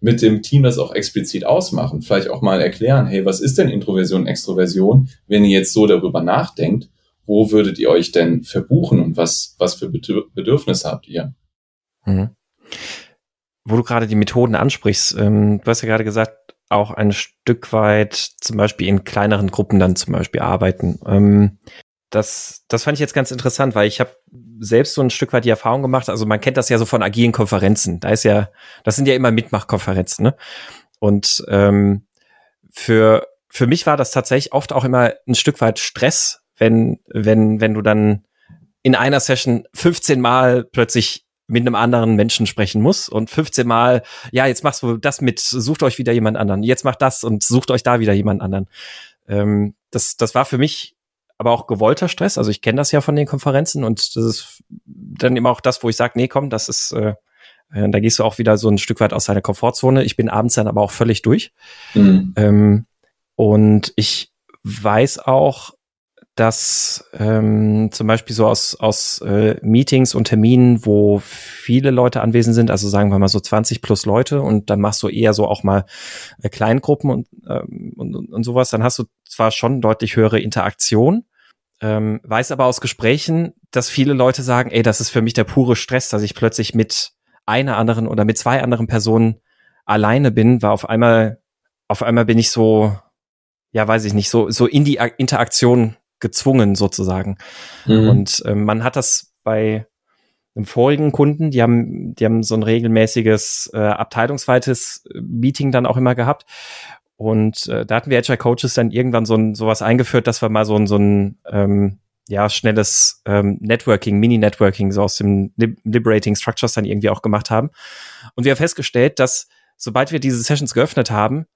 mit dem Team das auch explizit ausmachen. Vielleicht auch mal erklären, hey, was ist denn Introversion, Extroversion? Wenn ihr jetzt so darüber nachdenkt, wo würdet ihr euch denn verbuchen und was, was für Bedürfnisse habt ihr? Mhm. Wo du gerade die Methoden ansprichst, ähm, du hast ja gerade gesagt, auch ein Stück weit zum Beispiel in kleineren Gruppen dann zum Beispiel arbeiten. Ähm, das, das fand ich jetzt ganz interessant, weil ich habe selbst so ein Stück weit die Erfahrung gemacht. Also man kennt das ja so von agilen Konferenzen. Da ist ja, das sind ja immer Mitmachkonferenzen, ne? Und ähm, für für mich war das tatsächlich oft auch immer ein Stück weit Stress, wenn wenn wenn du dann in einer Session 15 Mal plötzlich mit einem anderen Menschen sprechen musst und 15 Mal, ja, jetzt machst du das mit, sucht euch wieder jemand anderen, jetzt macht das und sucht euch da wieder jemand anderen. Ähm, das, das war für mich aber auch gewollter Stress. Also ich kenne das ja von den Konferenzen und das ist dann immer auch das, wo ich sage, nee, komm, das ist, äh, äh, da gehst du auch wieder so ein Stück weit aus deiner Komfortzone. Ich bin abends dann aber auch völlig durch. Mhm. Ähm, und ich weiß auch, dass ähm, zum Beispiel so aus, aus äh, Meetings und Terminen, wo viele Leute anwesend sind, also sagen wir mal so 20 plus Leute und dann machst du eher so auch mal äh, Kleingruppen und, ähm, und, und sowas, dann hast du zwar schon deutlich höhere Interaktion, ähm, weiß aber aus Gesprächen, dass viele Leute sagen, ey, das ist für mich der pure Stress, dass ich plötzlich mit einer anderen oder mit zwei anderen Personen alleine bin, weil auf einmal, auf einmal bin ich so, ja, weiß ich nicht, so, so in die Interaktion gezwungen sozusagen. Mhm. Und äh, man hat das bei einem vorigen Kunden, die haben, die haben so ein regelmäßiges äh, abteilungsweites Meeting dann auch immer gehabt. Und äh, da hatten wir Agile Coaches dann irgendwann so ein sowas eingeführt, dass wir mal so ein so ein ähm, ja schnelles ähm, Networking, Mini-Networking so aus dem Liberating Structures dann irgendwie auch gemacht haben. Und wir haben festgestellt, dass sobald wir diese Sessions geöffnet haben,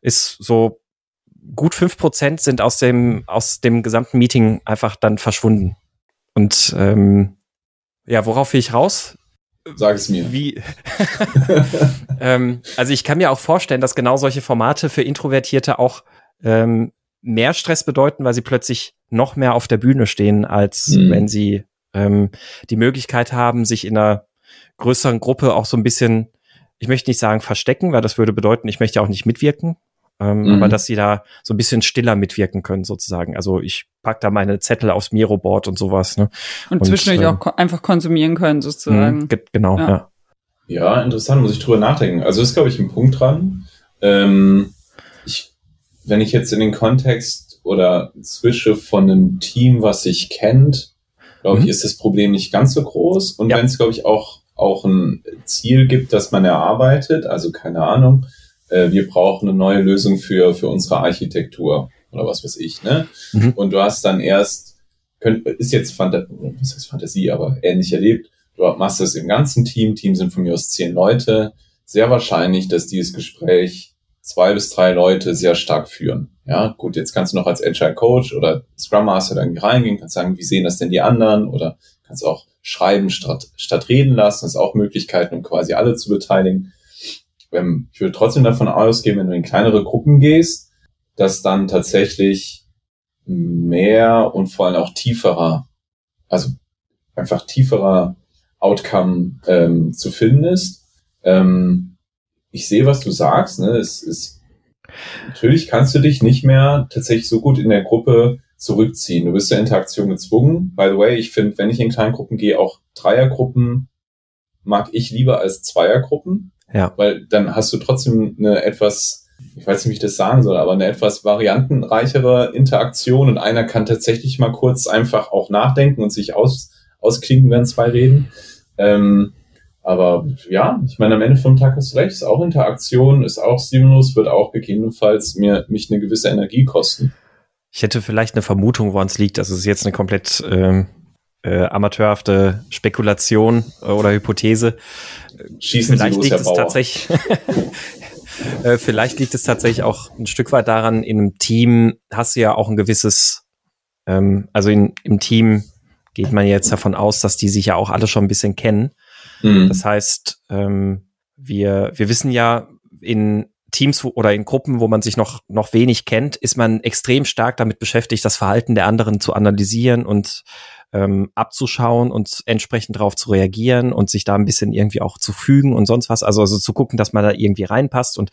ist so gut fünf Prozent sind aus dem, aus dem gesamten Meeting einfach dann verschwunden. Und ähm, ja, worauf will ich raus? Sag es mir. Wie? ähm, also ich kann mir auch vorstellen, dass genau solche Formate für Introvertierte auch ähm, mehr Stress bedeuten, weil sie plötzlich noch mehr auf der Bühne stehen, als mhm. wenn sie ähm, die Möglichkeit haben, sich in einer größeren Gruppe auch so ein bisschen, ich möchte nicht sagen verstecken, weil das würde bedeuten, ich möchte auch nicht mitwirken, ähm, mhm. aber dass sie da so ein bisschen stiller mitwirken können sozusagen. Also ich pack da meine Zettel aufs Miro-Board und sowas. Ne? Und, und zwischendurch ähm, auch einfach konsumieren können sozusagen. Mh, genau, ja. ja. Ja, interessant, muss ich drüber nachdenken. Also ist, glaube ich, ein Punkt dran. Ähm, ich, wenn ich jetzt in den Kontext oder switche von einem Team, was sich kennt, glaube mhm. ich, ist das Problem nicht ganz so groß. Und ja. wenn es, glaube ich, auch, auch ein Ziel gibt, das man erarbeitet, also keine Ahnung, äh, wir brauchen eine neue Lösung für, für unsere Architektur oder was weiß ich, ne? Mhm. Und du hast dann erst, könnt, ist jetzt Phanta was heißt Fantasie, aber ähnlich erlebt, du machst das im ganzen Team, Team sind von mir aus zehn Leute, sehr wahrscheinlich, dass dieses Gespräch zwei bis drei Leute sehr stark führen. Ja, gut, jetzt kannst du noch als Agile Coach oder Scrum Master da irgendwie reingehen, kannst sagen, wie sehen das denn die anderen oder kannst auch schreiben statt, statt reden lassen, das ist auch Möglichkeiten, um quasi alle zu beteiligen. Ähm, ich würde trotzdem davon ausgehen, wenn du in kleinere Gruppen gehst, dass dann tatsächlich mehr und vor allem auch tieferer, also einfach tieferer Outcome ähm, zu finden ist. Ähm, ich sehe, was du sagst. Ne? Es ist natürlich kannst du dich nicht mehr tatsächlich so gut in der Gruppe zurückziehen. Du bist zur Interaktion gezwungen. By the way, ich finde, wenn ich in kleinen Gruppen gehe, auch Dreiergruppen mag ich lieber als Zweiergruppen. Ja. Weil dann hast du trotzdem eine etwas, ich weiß nicht, wie ich das sagen soll, aber eine etwas variantenreichere Interaktion und einer kann tatsächlich mal kurz einfach auch nachdenken und sich aus, ausklinken, während zwei reden. Ähm, aber ja, ich meine, am Ende vom Tag hast du recht, ist auch Interaktion, ist auch Stimulus, wird auch gegebenenfalls mir, mich eine gewisse Energie kosten. Ich hätte vielleicht eine Vermutung, woran es liegt. Das ist jetzt eine komplett ähm, äh, amateurhafte Spekulation äh, oder Hypothese. Schießen vielleicht Sie los, liegt Herr es tatsächlich. äh, vielleicht liegt es tatsächlich auch ein Stück weit daran, in einem Team hast du ja auch ein gewisses, ähm, also in, im Team geht man jetzt davon aus, dass die sich ja auch alle schon ein bisschen kennen. Mhm. Das heißt, ähm, wir, wir wissen ja, in Teams oder in Gruppen, wo man sich noch, noch wenig kennt, ist man extrem stark damit beschäftigt, das Verhalten der anderen zu analysieren und ähm, abzuschauen und entsprechend darauf zu reagieren und sich da ein bisschen irgendwie auch zu fügen und sonst was. Also, also zu gucken, dass man da irgendwie reinpasst. Und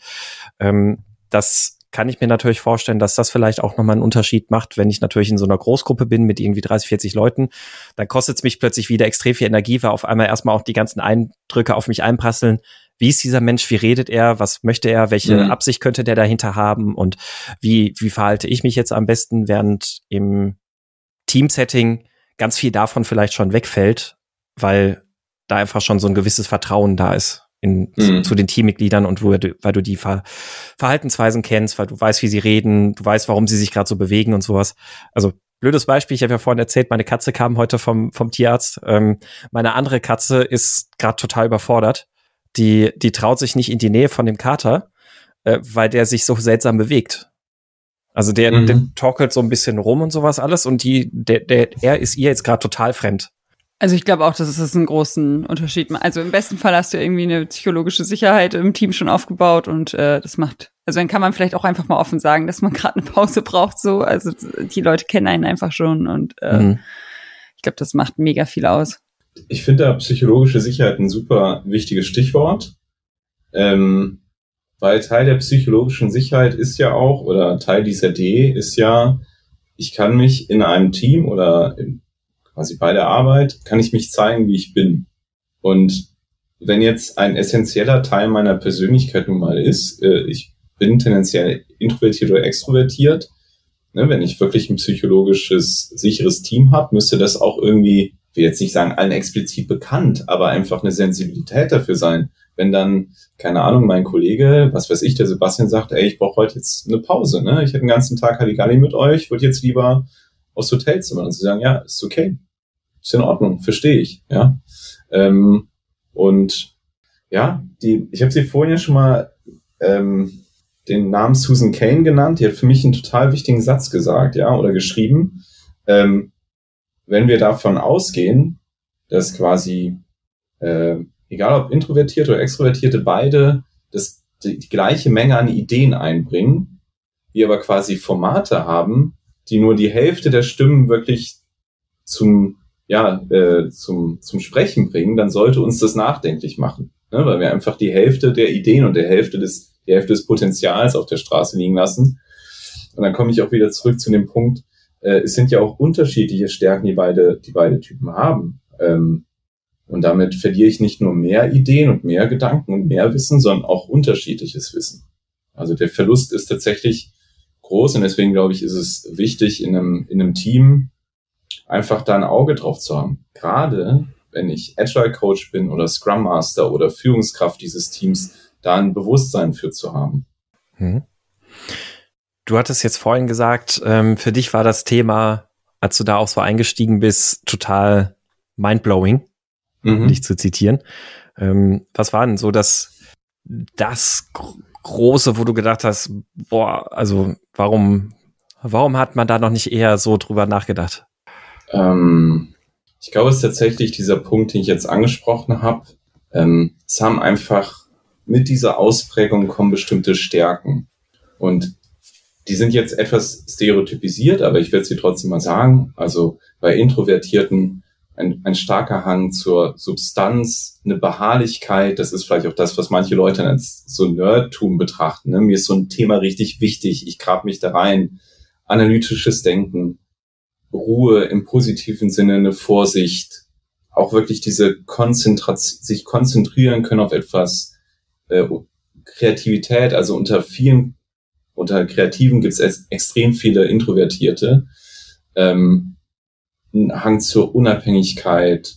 ähm, das kann ich mir natürlich vorstellen, dass das vielleicht auch nochmal einen Unterschied macht, wenn ich natürlich in so einer Großgruppe bin mit irgendwie 30, 40 Leuten, dann kostet es mich plötzlich wieder extrem viel Energie, weil auf einmal erstmal auch die ganzen Eindrücke auf mich einprasseln. Wie ist dieser Mensch? Wie redet er? Was möchte er? Welche mhm. Absicht könnte der dahinter haben? Und wie, wie verhalte ich mich jetzt am besten, während im Teamsetting ganz viel davon vielleicht schon wegfällt, weil da einfach schon so ein gewisses Vertrauen da ist in, mhm. zu, den Teammitgliedern und wo, weil du die Ver Verhaltensweisen kennst, weil du weißt, wie sie reden, du weißt, warum sie sich gerade so bewegen und sowas. Also blödes Beispiel, ich habe ja vorhin erzählt, meine Katze kam heute vom, vom Tierarzt. Ähm, meine andere Katze ist gerade total überfordert. Die, die traut sich nicht in die Nähe von dem Kater, äh, weil der sich so seltsam bewegt. Also der, mhm. der torkelt so ein bisschen rum und sowas alles und die, der, der, er ist ihr jetzt gerade total fremd. Also ich glaube auch, dass es einen großen Unterschied macht. Also im besten Fall hast du irgendwie eine psychologische Sicherheit im Team schon aufgebaut und äh, das macht. Also dann kann man vielleicht auch einfach mal offen sagen, dass man gerade eine Pause braucht. So, also die Leute kennen einen einfach schon und äh, mhm. ich glaube, das macht mega viel aus. Ich finde da psychologische Sicherheit ein super wichtiges Stichwort. Ähm, weil Teil der psychologischen Sicherheit ist ja auch, oder Teil dieser D ist ja, ich kann mich in einem Team oder in, quasi bei der Arbeit, kann ich mich zeigen, wie ich bin. Und wenn jetzt ein essentieller Teil meiner Persönlichkeit nun mal ist, äh, ich bin tendenziell introvertiert oder extrovertiert, ne, wenn ich wirklich ein psychologisches, sicheres Team habe, müsste das auch irgendwie, ich will jetzt nicht sagen allen explizit bekannt, aber einfach eine Sensibilität dafür sein wenn dann, keine Ahnung, mein Kollege, was weiß ich, der Sebastian sagt, ey, ich brauche heute jetzt eine Pause, ne? Ich hätte den ganzen Tag Halligalli mit euch, würde jetzt lieber aufs Hotelzimmer. Und sie sagen, ja, ist okay. Ist in Ordnung, verstehe ich, ja. Ähm, und ja, die, ich habe sie vorhin ja schon mal ähm, den Namen Susan Kane genannt. Die hat für mich einen total wichtigen Satz gesagt, ja, oder geschrieben. Ähm, wenn wir davon ausgehen, dass quasi äh, egal ob Introvertierte oder Extrovertierte, beide das, die, die gleiche Menge an Ideen einbringen, wir aber quasi Formate haben, die nur die Hälfte der Stimmen wirklich zum, ja, äh, zum, zum Sprechen bringen, dann sollte uns das nachdenklich machen. Ne? Weil wir einfach die Hälfte der Ideen und der Hälfte des die Hälfte des Potenzials auf der Straße liegen lassen. Und dann komme ich auch wieder zurück zu dem Punkt, äh, es sind ja auch unterschiedliche Stärken, die beide, die beide Typen haben. Ähm, und damit verliere ich nicht nur mehr Ideen und mehr Gedanken und mehr Wissen, sondern auch unterschiedliches Wissen. Also der Verlust ist tatsächlich groß und deswegen glaube ich, ist es wichtig, in einem, in einem Team einfach da ein Auge drauf zu haben. Gerade wenn ich Agile Coach bin oder Scrum Master oder Führungskraft dieses Teams, da ein Bewusstsein für zu haben. Hm. Du hattest jetzt vorhin gesagt, ähm, für dich war das Thema, als du da auch so eingestiegen bist, total mindblowing, mhm. dich zu zitieren. Ähm, was war denn so das, das große, wo du gedacht hast, boah, also warum, warum hat man da noch nicht eher so drüber nachgedacht? Ähm, ich glaube, es ist tatsächlich dieser Punkt, den ich jetzt angesprochen habe. Ähm, es haben einfach mit dieser Ausprägung kommen bestimmte Stärken. Und die sind jetzt etwas stereotypisiert, aber ich werde sie trotzdem mal sagen. Also bei Introvertierten ein, ein starker Hang zur Substanz, eine Beharrlichkeit, das ist vielleicht auch das, was manche Leute als so Nerdtum betrachten. Ne? Mir ist so ein Thema richtig wichtig, ich grab mich da rein. Analytisches Denken, Ruhe im positiven Sinne, eine Vorsicht, auch wirklich diese Konzentration, sich konzentrieren können auf etwas, äh, Kreativität, also unter vielen, unter Kreativen gibt es extrem viele Introvertierte. Ähm, ein Hang zur Unabhängigkeit.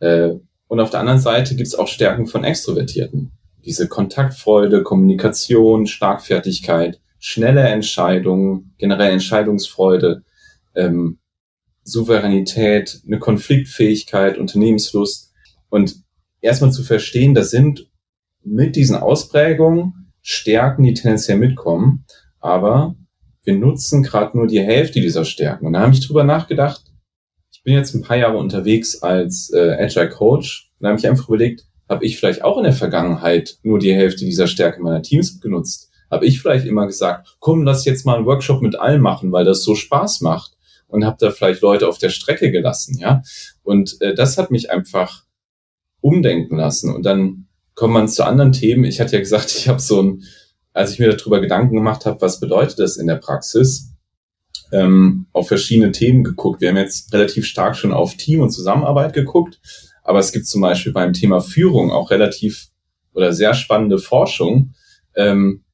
Äh, und auf der anderen Seite gibt es auch Stärken von Extrovertierten. Diese Kontaktfreude, Kommunikation, Starkfertigkeit, schnelle Entscheidungen, generell Entscheidungsfreude, ähm, Souveränität, eine Konfliktfähigkeit, Unternehmenslust. Und erstmal zu verstehen, das sind mit diesen Ausprägungen Stärken, die tendenziell mitkommen, aber wir nutzen gerade nur die Hälfte dieser Stärken. Und da habe ich drüber nachgedacht, bin jetzt ein paar Jahre unterwegs als äh, Agile Coach und habe ich einfach überlegt, habe ich vielleicht auch in der Vergangenheit nur die Hälfte dieser Stärke meiner Teams genutzt? Habe ich vielleicht immer gesagt, komm, lass jetzt mal einen Workshop mit allen machen, weil das so Spaß macht und habe da vielleicht Leute auf der Strecke gelassen, ja? Und äh, das hat mich einfach umdenken lassen und dann kommt man zu anderen Themen. Ich hatte ja gesagt, ich habe so ein, als ich mir darüber Gedanken gemacht habe, was bedeutet das in der Praxis, ähm, auf verschiedene Themen geguckt. Wir haben jetzt relativ stark schon auf Team und Zusammenarbeit geguckt, aber es gibt zum Beispiel beim Thema Führung auch relativ oder sehr spannende Forschung, ähm,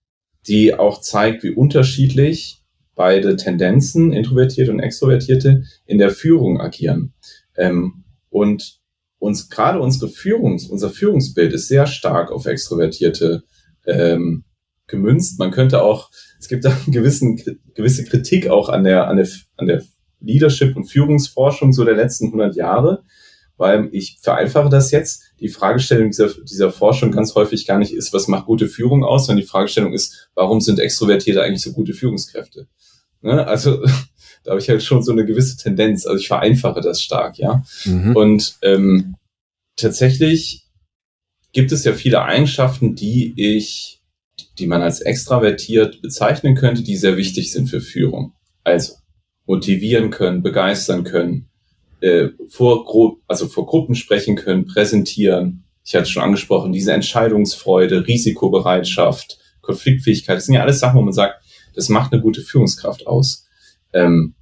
die auch zeigt, wie unterschiedlich beide Tendenzen, Introvertierte und Extrovertierte, in der Führung agieren. Ähm, und uns gerade unsere Führungs, unser Führungsbild ist sehr stark auf Extrovertierte ähm, gemünzt. Man könnte auch es gibt da gewissen, gewisse Kritik auch an der, an der, an der Leadership- und Führungsforschung so der letzten 100 Jahre, weil ich vereinfache das jetzt. Die Fragestellung dieser, dieser Forschung ganz häufig gar nicht ist, was macht gute Führung aus, sondern die Fragestellung ist, warum sind Extrovertierte eigentlich so gute Führungskräfte? Ne? Also da habe ich halt schon so eine gewisse Tendenz. Also ich vereinfache das stark, ja. Mhm. Und ähm, tatsächlich gibt es ja viele Eigenschaften, die ich die man als extravertiert bezeichnen könnte, die sehr wichtig sind für Führung. Also motivieren können, begeistern können, äh, vor, Gru also vor Gruppen sprechen können, präsentieren. Ich hatte schon angesprochen, diese Entscheidungsfreude, Risikobereitschaft, Konfliktfähigkeit, das sind ja alles Sachen, wo man sagt, das macht eine gute Führungskraft aus. Ähm,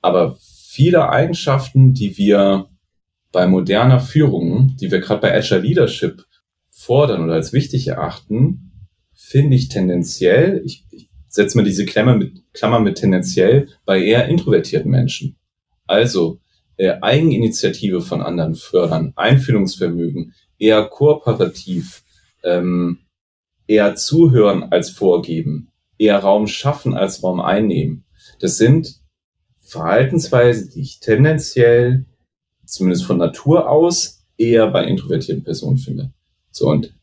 aber viele Eigenschaften, die wir bei moderner Führung, die wir gerade bei Agile Leadership fordern oder als wichtig erachten, finde ich tendenziell, ich, ich setze mal diese Klammer mit, Klammer mit tendenziell, bei eher introvertierten Menschen. Also äh, Eigeninitiative von anderen fördern, Einfühlungsvermögen, eher kooperativ, ähm, eher zuhören als vorgeben, eher Raum schaffen als Raum einnehmen. Das sind Verhaltensweisen, die ich tendenziell, zumindest von Natur aus, eher bei introvertierten Personen finde. So, und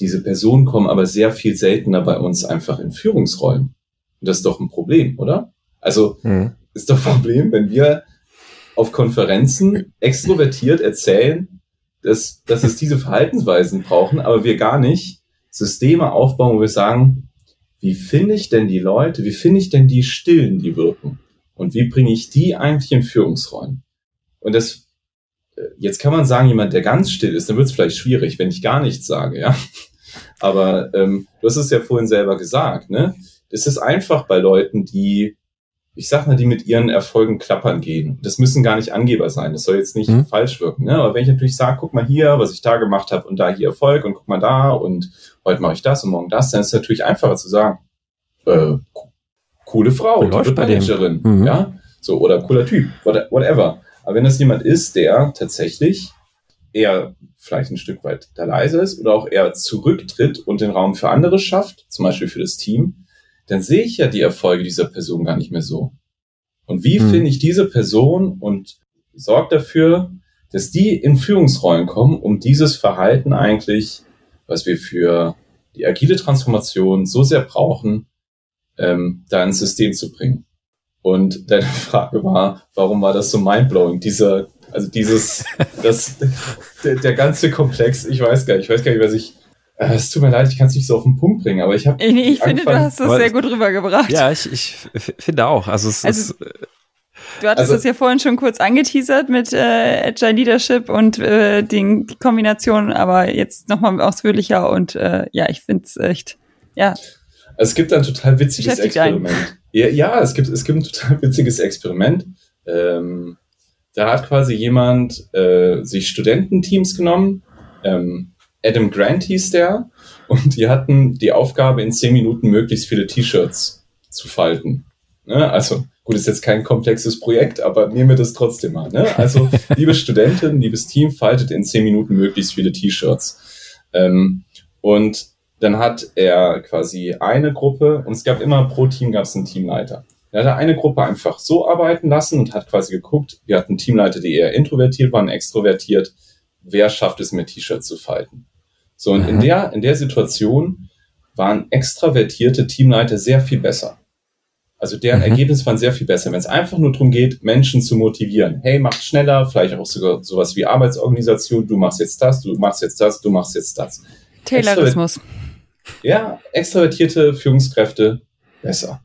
diese Personen kommen aber sehr viel seltener bei uns einfach in Führungsrollen. Und das ist doch ein Problem, oder? Also mhm. ist doch ein Problem, wenn wir auf Konferenzen extrovertiert erzählen, dass, dass es diese Verhaltensweisen brauchen, aber wir gar nicht Systeme aufbauen, wo wir sagen, wie finde ich denn die Leute, wie finde ich denn die Stillen, die wirken? Und wie bringe ich die eigentlich in Führungsrollen? Und das Jetzt kann man sagen, jemand, der ganz still ist, dann wird es vielleicht schwierig, wenn ich gar nichts sage, ja. Aber ähm, du hast es ja vorhin selber gesagt, ne? Es ist einfach bei Leuten, die, ich sag mal, die mit ihren Erfolgen klappern gehen. Das müssen gar nicht Angeber sein. Das soll jetzt nicht mhm. falsch wirken. Ne? Aber wenn ich natürlich sage, guck mal hier, was ich da gemacht habe und da hier Erfolg und guck mal da und heute mache ich das und morgen das, dann ist es natürlich einfacher zu sagen, äh, coole Frau, Läuft die Managerin, mhm. ja, so oder cooler Typ, whatever. Aber wenn das jemand ist, der tatsächlich eher vielleicht ein Stück weit da leise ist oder auch eher zurücktritt und den Raum für andere schafft, zum Beispiel für das Team, dann sehe ich ja die Erfolge dieser Person gar nicht mehr so. Und wie hm. finde ich diese Person und sorge dafür, dass die in Führungsrollen kommen, um dieses Verhalten eigentlich, was wir für die agile Transformation so sehr brauchen, ähm, da ins System zu bringen. Und deine Frage war, warum war das so mindblowing, dieser also dieses, das, der, der, ganze Komplex, ich weiß gar nicht, ich weiß gar nicht, was ich. Äh, es tut mir leid, ich kann es nicht so auf den Punkt bringen, aber ich habe. Ich, ich finde, du hast das sehr gut rübergebracht. Ja, ich, ich finde auch. Also es also, ist. Du hattest also, das ja vorhin schon kurz angeteasert mit äh, Agile Leadership und äh, den, die Kombination, aber jetzt nochmal ausführlicher und äh, ja, ich finde es echt, ja. Also es gibt ein total witziges Experiment. Ja, ja, es gibt, es gibt ein total witziges Experiment. Ähm, da hat quasi jemand äh, sich Studententeams genommen. Ähm, Adam Grant hieß der. Und die hatten die Aufgabe, in zehn Minuten möglichst viele T-Shirts zu falten. Ne? Also, gut, ist jetzt kein komplexes Projekt, aber nehmen wir das trotzdem mal. Ne? Also, liebe Studentin, liebes Team, faltet in zehn Minuten möglichst viele T-Shirts. Ähm, und dann hat er quasi eine Gruppe, und es gab immer pro Team gab es einen Teamleiter. Er hat eine Gruppe einfach so arbeiten lassen und hat quasi geguckt, wir hatten Teamleiter, die eher introvertiert waren, extrovertiert. Wer schafft es, mehr T-Shirts zu falten? So, und mhm. in der, in der Situation waren extravertierte Teamleiter sehr viel besser. Also deren mhm. Ergebnisse waren sehr viel besser, wenn es einfach nur darum geht, Menschen zu motivieren. Hey, mach schneller, vielleicht auch sogar sowas wie Arbeitsorganisation, du machst jetzt das, du machst jetzt das, du machst jetzt das. Taylorismus. Ja, extravertierte Führungskräfte besser.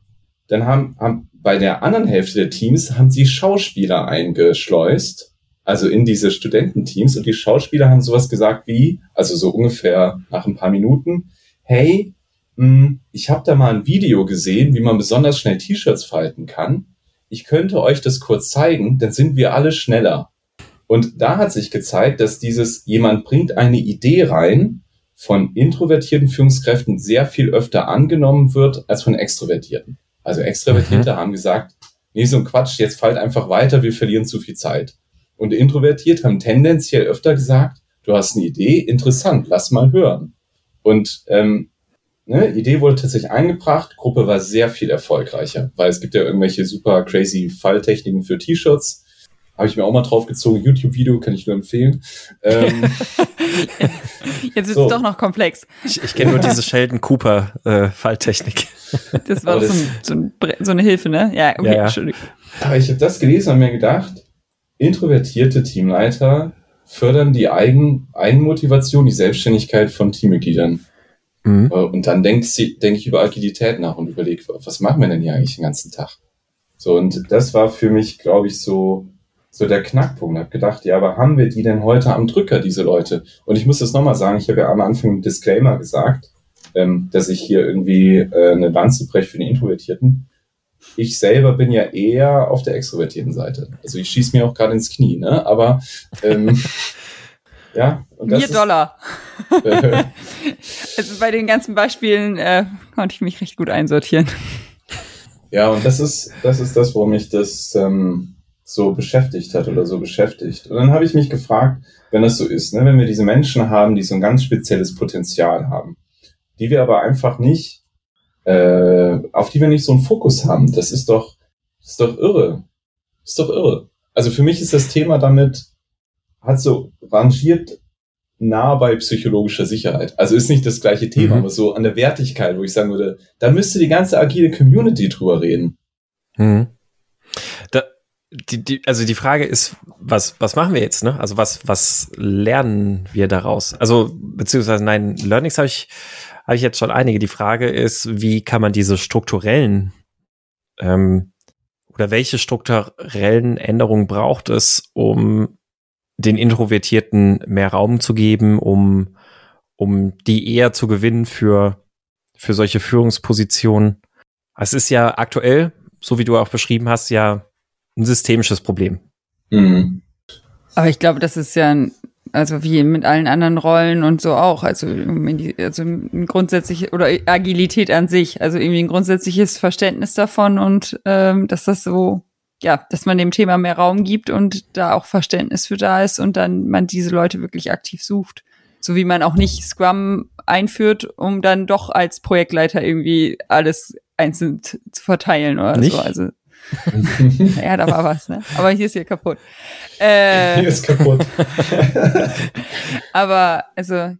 Dann haben, haben bei der anderen Hälfte der Teams haben sie Schauspieler eingeschleust, also in diese Studententeams. Und die Schauspieler haben sowas gesagt wie, also so ungefähr nach ein paar Minuten, hey, mh, hm, ich habe da mal ein Video gesehen, wie man besonders schnell T-Shirts falten kann. Ich könnte euch das kurz zeigen, dann sind wir alle schneller. Und da hat sich gezeigt, dass dieses jemand bringt eine Idee rein von introvertierten Führungskräften sehr viel öfter angenommen wird als von extrovertierten. Also Extravertierte mhm. haben gesagt, nee, so ein Quatsch, jetzt fallt einfach weiter, wir verlieren zu viel Zeit. Und Introvertiert haben tendenziell öfter gesagt, du hast eine Idee, interessant, lass mal hören. Und ähm, ne, Idee wurde tatsächlich eingebracht, Gruppe war sehr viel erfolgreicher, weil es gibt ja irgendwelche super crazy Falltechniken für T-Shirts. Habe ich mir auch mal drauf gezogen. YouTube-Video kann ich nur empfehlen. Ähm, Jetzt ist so. es doch noch komplex. Ich, ich kenne nur diese Sheldon Cooper äh, Falltechnik. Das war doch so, so, ein, so, eine Hilfe, ne? Ja, okay, ja, ja. Entschuldigung. Aber ich habe das gelesen und mir gedacht, introvertierte Teamleiter fördern die Eigen, Eigenmotivation, die Selbstständigkeit von Teammitgliedern. Mhm. Äh, und dann denke denk ich über Agilität nach und überlege, was machen wir denn hier eigentlich den ganzen Tag? So, und das war für mich, glaube ich, so so der Knackpunkt. Hab gedacht, ja, aber haben wir die denn heute am Drücker, diese Leute? Und ich muss das nochmal sagen, ich habe ja am Anfang einen Disclaimer gesagt, ähm, dass ich hier irgendwie äh, eine Lanze breche für die Introvertierten. Ich selber bin ja eher auf der extrovertierten Seite. Also ich schieße mir auch gerade ins Knie, ne? Aber ähm, ja. Und das Mir Dollar. also bei den ganzen Beispielen äh, konnte ich mich recht gut einsortieren. Ja, und das ist, das ist das, worum ich das ähm, so beschäftigt hat oder so beschäftigt. Und dann habe ich mich gefragt, wenn das so ist, ne, wenn wir diese Menschen haben, die so ein ganz spezielles Potenzial haben, die wir aber einfach nicht, äh, auf die wir nicht so einen Fokus haben, das ist doch, das ist doch irre. Das ist doch irre. Also für mich ist das Thema damit, hat so rangiert nah bei psychologischer Sicherheit. Also ist nicht das gleiche Thema, mhm. aber so an der Wertigkeit, wo ich sagen würde, da müsste die ganze agile Community drüber reden. Mhm. Die, die, also die Frage ist, was, was machen wir jetzt, ne? Also was, was lernen wir daraus? Also, beziehungsweise nein, Learnings habe ich, habe ich jetzt schon einige. Die Frage ist, wie kann man diese strukturellen ähm, oder welche strukturellen Änderungen braucht es, um den Introvertierten mehr Raum zu geben, um, um die eher zu gewinnen für, für solche Führungspositionen? Es ist ja aktuell, so wie du auch beschrieben hast, ja ein systemisches Problem. Mhm. Aber ich glaube, das ist ja ein, also wie mit allen anderen Rollen und so auch. Also, also ein grundsätzlich oder Agilität an sich, also irgendwie ein grundsätzliches Verständnis davon und ähm, dass das so, ja, dass man dem Thema mehr Raum gibt und da auch Verständnis für da ist und dann man diese Leute wirklich aktiv sucht. So wie man auch nicht Scrum einführt, um dann doch als Projektleiter irgendwie alles einzeln zu verteilen oder nicht? so. Also ja, da war was, ne? Aber hier ist hier kaputt. Äh, hier ist kaputt. aber also,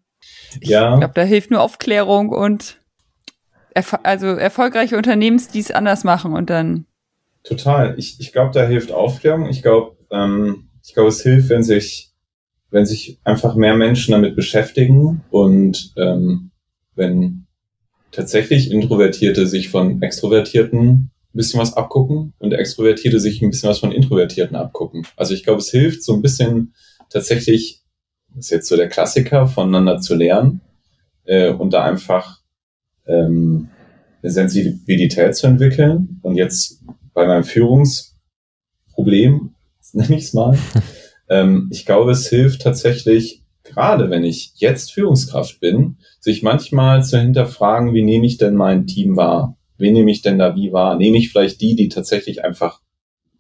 ich ja. glaube, da hilft nur Aufklärung und erf also erfolgreiche Unternehmens, die es anders machen und dann. Total. Ich, ich glaube, da hilft Aufklärung. Ich glaube, ähm, ich glaube, es hilft, wenn sich, wenn sich einfach mehr Menschen damit beschäftigen und ähm, wenn tatsächlich Introvertierte sich von Extrovertierten ein bisschen was abgucken und Extrovertierte sich ein bisschen was von Introvertierten abgucken. Also ich glaube, es hilft so ein bisschen tatsächlich, das ist jetzt so der Klassiker, voneinander zu lernen äh, und da einfach ähm, eine Sensibilität zu entwickeln. Und jetzt bei meinem Führungsproblem, nenne ich es mal, ähm, ich glaube, es hilft tatsächlich, gerade wenn ich jetzt Führungskraft bin, sich manchmal zu hinterfragen, wie nehme ich denn mein Team wahr? Wen nehme ich denn da wie wahr? Nehme ich vielleicht die, die tatsächlich einfach,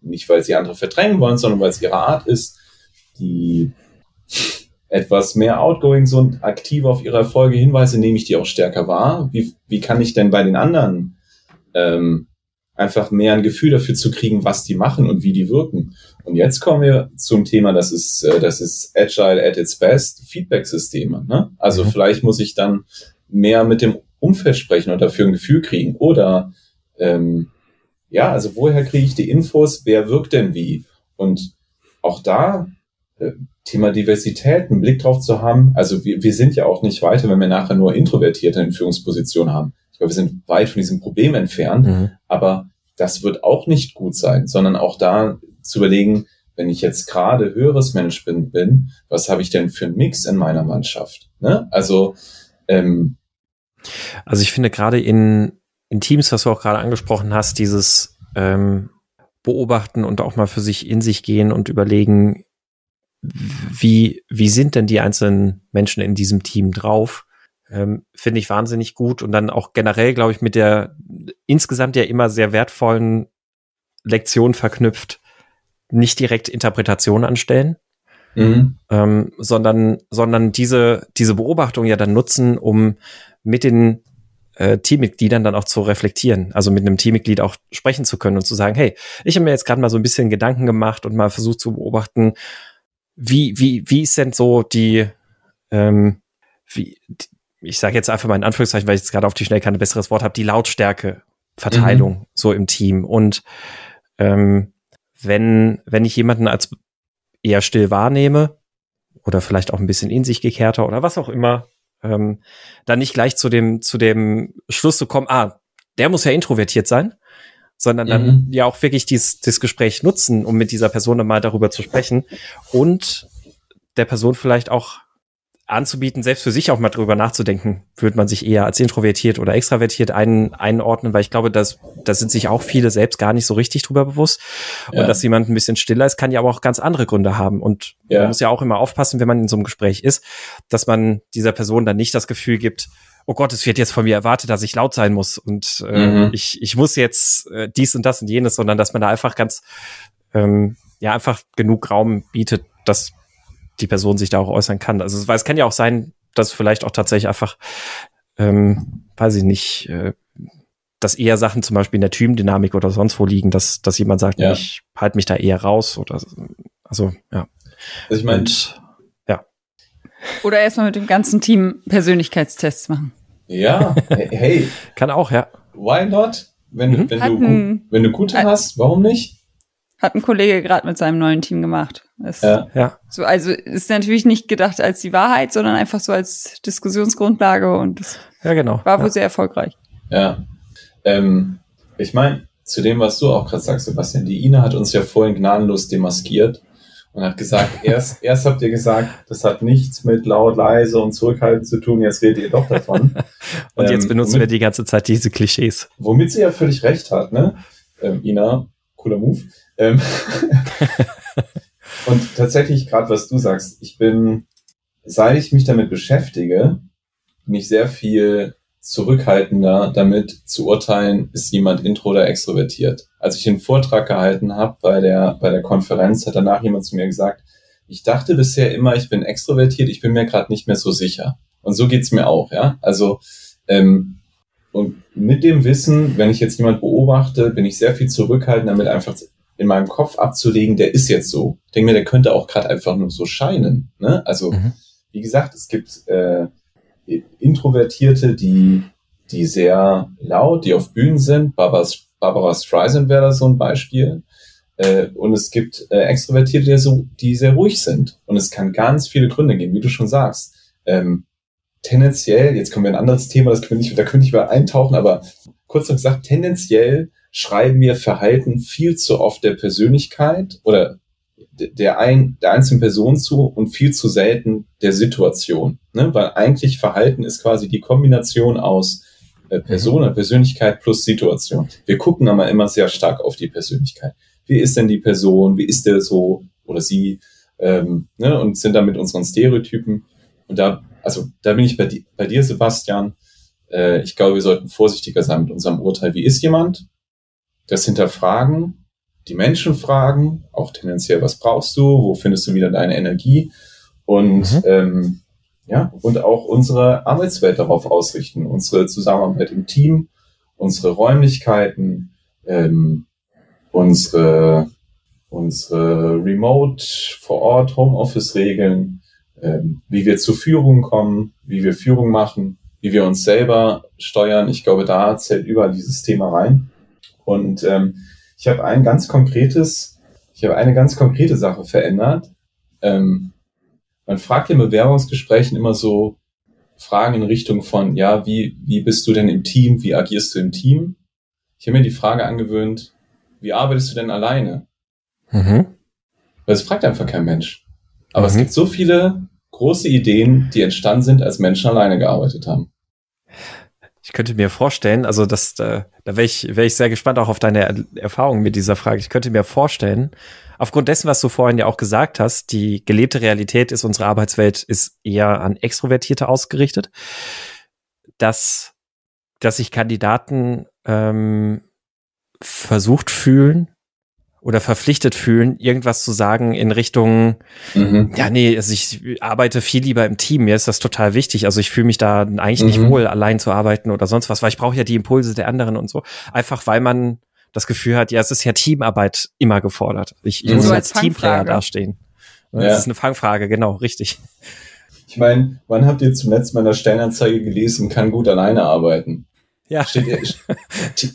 nicht weil sie andere verdrängen wollen, sondern weil es ihre Art ist, die etwas mehr outgoing sind und aktiv auf ihre Erfolge hinweise, nehme ich die auch stärker wahr? Wie, wie kann ich denn bei den anderen ähm, einfach mehr ein Gefühl dafür zu kriegen, was die machen und wie die wirken? Und jetzt kommen wir zum Thema, das ist, äh, das ist Agile at its best, Feedback-Systeme. Ne? Also mhm. vielleicht muss ich dann mehr mit dem Umfeld sprechen und dafür ein Gefühl kriegen. Oder ähm, ja, also woher kriege ich die Infos, wer wirkt denn wie? Und auch da äh, Thema Diversität, einen Blick drauf zu haben. Also wir, wir sind ja auch nicht weiter, wenn wir nachher nur Introvertierte in Führungspositionen haben. Ich glaube, wir sind weit von diesem Problem entfernt, mhm. aber das wird auch nicht gut sein, sondern auch da zu überlegen, wenn ich jetzt gerade höheres Management bin, was habe ich denn für einen Mix in meiner Mannschaft? Ne? Also ähm, also ich finde gerade in, in Teams, was du auch gerade angesprochen hast, dieses ähm, Beobachten und auch mal für sich in sich gehen und überlegen, wie, wie sind denn die einzelnen Menschen in diesem Team drauf? Ähm, finde ich wahnsinnig gut und dann auch generell, glaube ich, mit der insgesamt ja immer sehr wertvollen Lektion verknüpft, nicht direkt Interpretation anstellen, mhm. ähm, sondern, sondern diese, diese Beobachtung ja dann nutzen, um mit den äh, Teammitgliedern dann auch zu reflektieren, also mit einem Teammitglied auch sprechen zu können und zu sagen, hey, ich habe mir jetzt gerade mal so ein bisschen Gedanken gemacht und mal versucht zu beobachten, wie, wie, wie ist denn so die, ähm, wie, ich sage jetzt einfach mal in Anführungszeichen, weil ich jetzt gerade auf die Schnell kein besseres Wort habe, die Lautstärke, Verteilung mhm. so im Team. Und ähm, wenn, wenn ich jemanden als eher still wahrnehme oder vielleicht auch ein bisschen in sich gekehrter oder was auch immer, ähm, dann nicht gleich zu dem, zu dem Schluss zu kommen, ah, der muss ja introvertiert sein, sondern dann mhm. ja auch wirklich dies, das Gespräch nutzen, um mit dieser Person mal darüber zu sprechen und der Person vielleicht auch anzubieten, selbst für sich auch mal drüber nachzudenken, würde man sich eher als introvertiert oder extravertiert ein, einordnen, weil ich glaube, dass da sind sich auch viele selbst gar nicht so richtig drüber bewusst. Ja. Und dass jemand ein bisschen stiller ist, kann ja aber auch ganz andere Gründe haben. Und ja. man muss ja auch immer aufpassen, wenn man in so einem Gespräch ist, dass man dieser Person dann nicht das Gefühl gibt, oh Gott, es wird jetzt von mir erwartet, dass ich laut sein muss und äh, mhm. ich, ich muss jetzt äh, dies und das und jenes, sondern dass man da einfach ganz, ähm, ja, einfach genug Raum bietet, dass die Person sich da auch äußern kann. Also weil es kann ja auch sein, dass vielleicht auch tatsächlich einfach, ähm, weiß ich nicht, äh, dass eher Sachen zum Beispiel in der Teamdynamik oder sonst wo liegen, dass, dass jemand sagt, ja. ich halte mich da eher raus oder also ja. Also ich meine, ja. Oder erstmal mit dem ganzen Team Persönlichkeitstests machen. Ja, hey. Kann auch, ja. Why not? Wenn, mhm. wenn, du, wenn du gute hast, warum nicht? Hat ein Kollege gerade mit seinem neuen Team gemacht. Ist ja. ja. So, also ist natürlich nicht gedacht als die Wahrheit, sondern einfach so als Diskussionsgrundlage und das ja, genau. war wohl ja. sehr erfolgreich. Ja. Ähm, ich meine, zu dem, was du auch gerade sagst, Sebastian, die Ina hat uns ja vorhin gnadenlos demaskiert. und hat gesagt, erst, erst habt ihr gesagt, das hat nichts mit laut, leise und zurückhaltend zu tun, jetzt redet ihr doch davon. und jetzt ähm, benutzen womit, wir die ganze Zeit diese Klischees. Womit sie ja völlig recht hat, ne? Ähm, Ina, cooler Move. Ähm und tatsächlich, gerade was du sagst, ich bin, seit ich mich damit beschäftige, bin ich sehr viel zurückhaltender damit zu urteilen, ist jemand intro oder extrovertiert. Als ich den Vortrag gehalten habe bei der, bei der Konferenz, hat danach jemand zu mir gesagt, ich dachte bisher immer, ich bin extrovertiert, ich bin mir gerade nicht mehr so sicher. Und so geht's mir auch, ja. Also ähm, und mit dem Wissen, wenn ich jetzt jemand beobachte, bin ich sehr viel zurückhaltender, damit einfach in meinem Kopf abzulegen, der ist jetzt so. Ich denke mir, der könnte auch gerade einfach nur so scheinen. Ne? Also, mhm. wie gesagt, es gibt äh, Introvertierte, die, die sehr laut, die auf Bühnen sind. Barbara, Barbara Streisand wäre da so ein Beispiel. Äh, und es gibt äh, Extrovertierte, die, so, die sehr ruhig sind. Und es kann ganz viele Gründe geben, wie du schon sagst. Ähm, tendenziell, jetzt kommen wir ein anderes Thema, das können wir nicht, da können wir nicht mehr eintauchen, aber kurz gesagt, tendenziell schreiben wir Verhalten viel zu oft der Persönlichkeit oder der, ein, der einzelnen Person zu und viel zu selten der Situation. Ne? Weil eigentlich Verhalten ist quasi die Kombination aus äh, Person, mhm. Persönlichkeit plus Situation. Wir gucken aber immer sehr stark auf die Persönlichkeit. Wie ist denn die Person? Wie ist der so oder sie? Ähm, ne? Und sind da mit unseren Stereotypen. Und da, also da bin ich bei, di bei dir, Sebastian. Äh, ich glaube, wir sollten vorsichtiger sein mit unserem Urteil. Wie ist jemand? Das hinterfragen die Menschen fragen, auch tendenziell, was brauchst du, wo findest du wieder deine Energie und mhm. ähm, ja, und auch unsere Arbeitswelt darauf ausrichten, unsere Zusammenarbeit im Team, unsere Räumlichkeiten, ähm, unsere, unsere Remote vor Ort Homeoffice-Regeln, ähm, wie wir zur Führung kommen, wie wir Führung machen, wie wir uns selber steuern. Ich glaube, da zählt überall dieses Thema rein. Und ähm, ich habe ein ganz konkretes, ich habe eine ganz konkrete Sache verändert. Ähm, man fragt in Bewerbungsgesprächen immer so Fragen in Richtung von, ja, wie, wie bist du denn im Team? Wie agierst du im Team? Ich habe mir die Frage angewöhnt, wie arbeitest du denn alleine? Mhm. Weil es fragt einfach kein Mensch. Aber mhm. es gibt so viele große Ideen, die entstanden sind, als Menschen alleine gearbeitet haben. Ich könnte mir vorstellen, also das, äh, da wäre ich, wär ich sehr gespannt auch auf deine Erfahrung mit dieser Frage. Ich könnte mir vorstellen, aufgrund dessen, was du vorhin ja auch gesagt hast, die gelebte Realität ist, unsere Arbeitswelt ist eher an Extrovertierte ausgerichtet, dass, dass sich Kandidaten ähm, versucht fühlen, oder verpflichtet fühlen, irgendwas zu sagen in Richtung, mhm. ja, nee, also ich arbeite viel lieber im Team, mir ist das total wichtig. Also ich fühle mich da eigentlich mhm. nicht wohl, allein zu arbeiten oder sonst was, weil ich brauche ja die Impulse der anderen und so. Einfach weil man das Gefühl hat, ja, es ist ja Teamarbeit immer gefordert. Ich, ich mhm. muss so als, als Teamplayer dastehen. Ja. Das ist eine Fangfrage, genau, richtig. Ich meine, wann habt ihr zuletzt meiner Stellenanzeige gelesen, kann gut alleine arbeiten? Ja. Steht,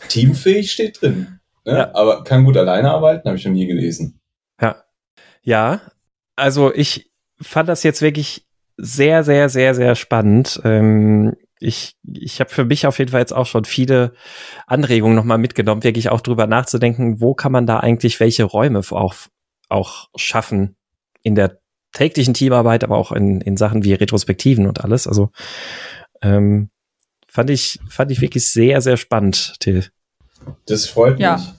teamfähig steht drin. Ne? Ja. Aber kann gut alleine arbeiten, habe ich noch nie gelesen. Ja. Ja, also ich fand das jetzt wirklich sehr, sehr, sehr, sehr spannend. Ähm, ich, ich habe für mich auf jeden Fall jetzt auch schon viele Anregungen nochmal mitgenommen, wirklich auch drüber nachzudenken, wo kann man da eigentlich welche Räume auch, auch schaffen in der täglichen Teamarbeit, aber auch in, in Sachen wie Retrospektiven und alles. Also ähm, fand ich, fand ich wirklich sehr, sehr spannend, Till. Das freut mich. Ja.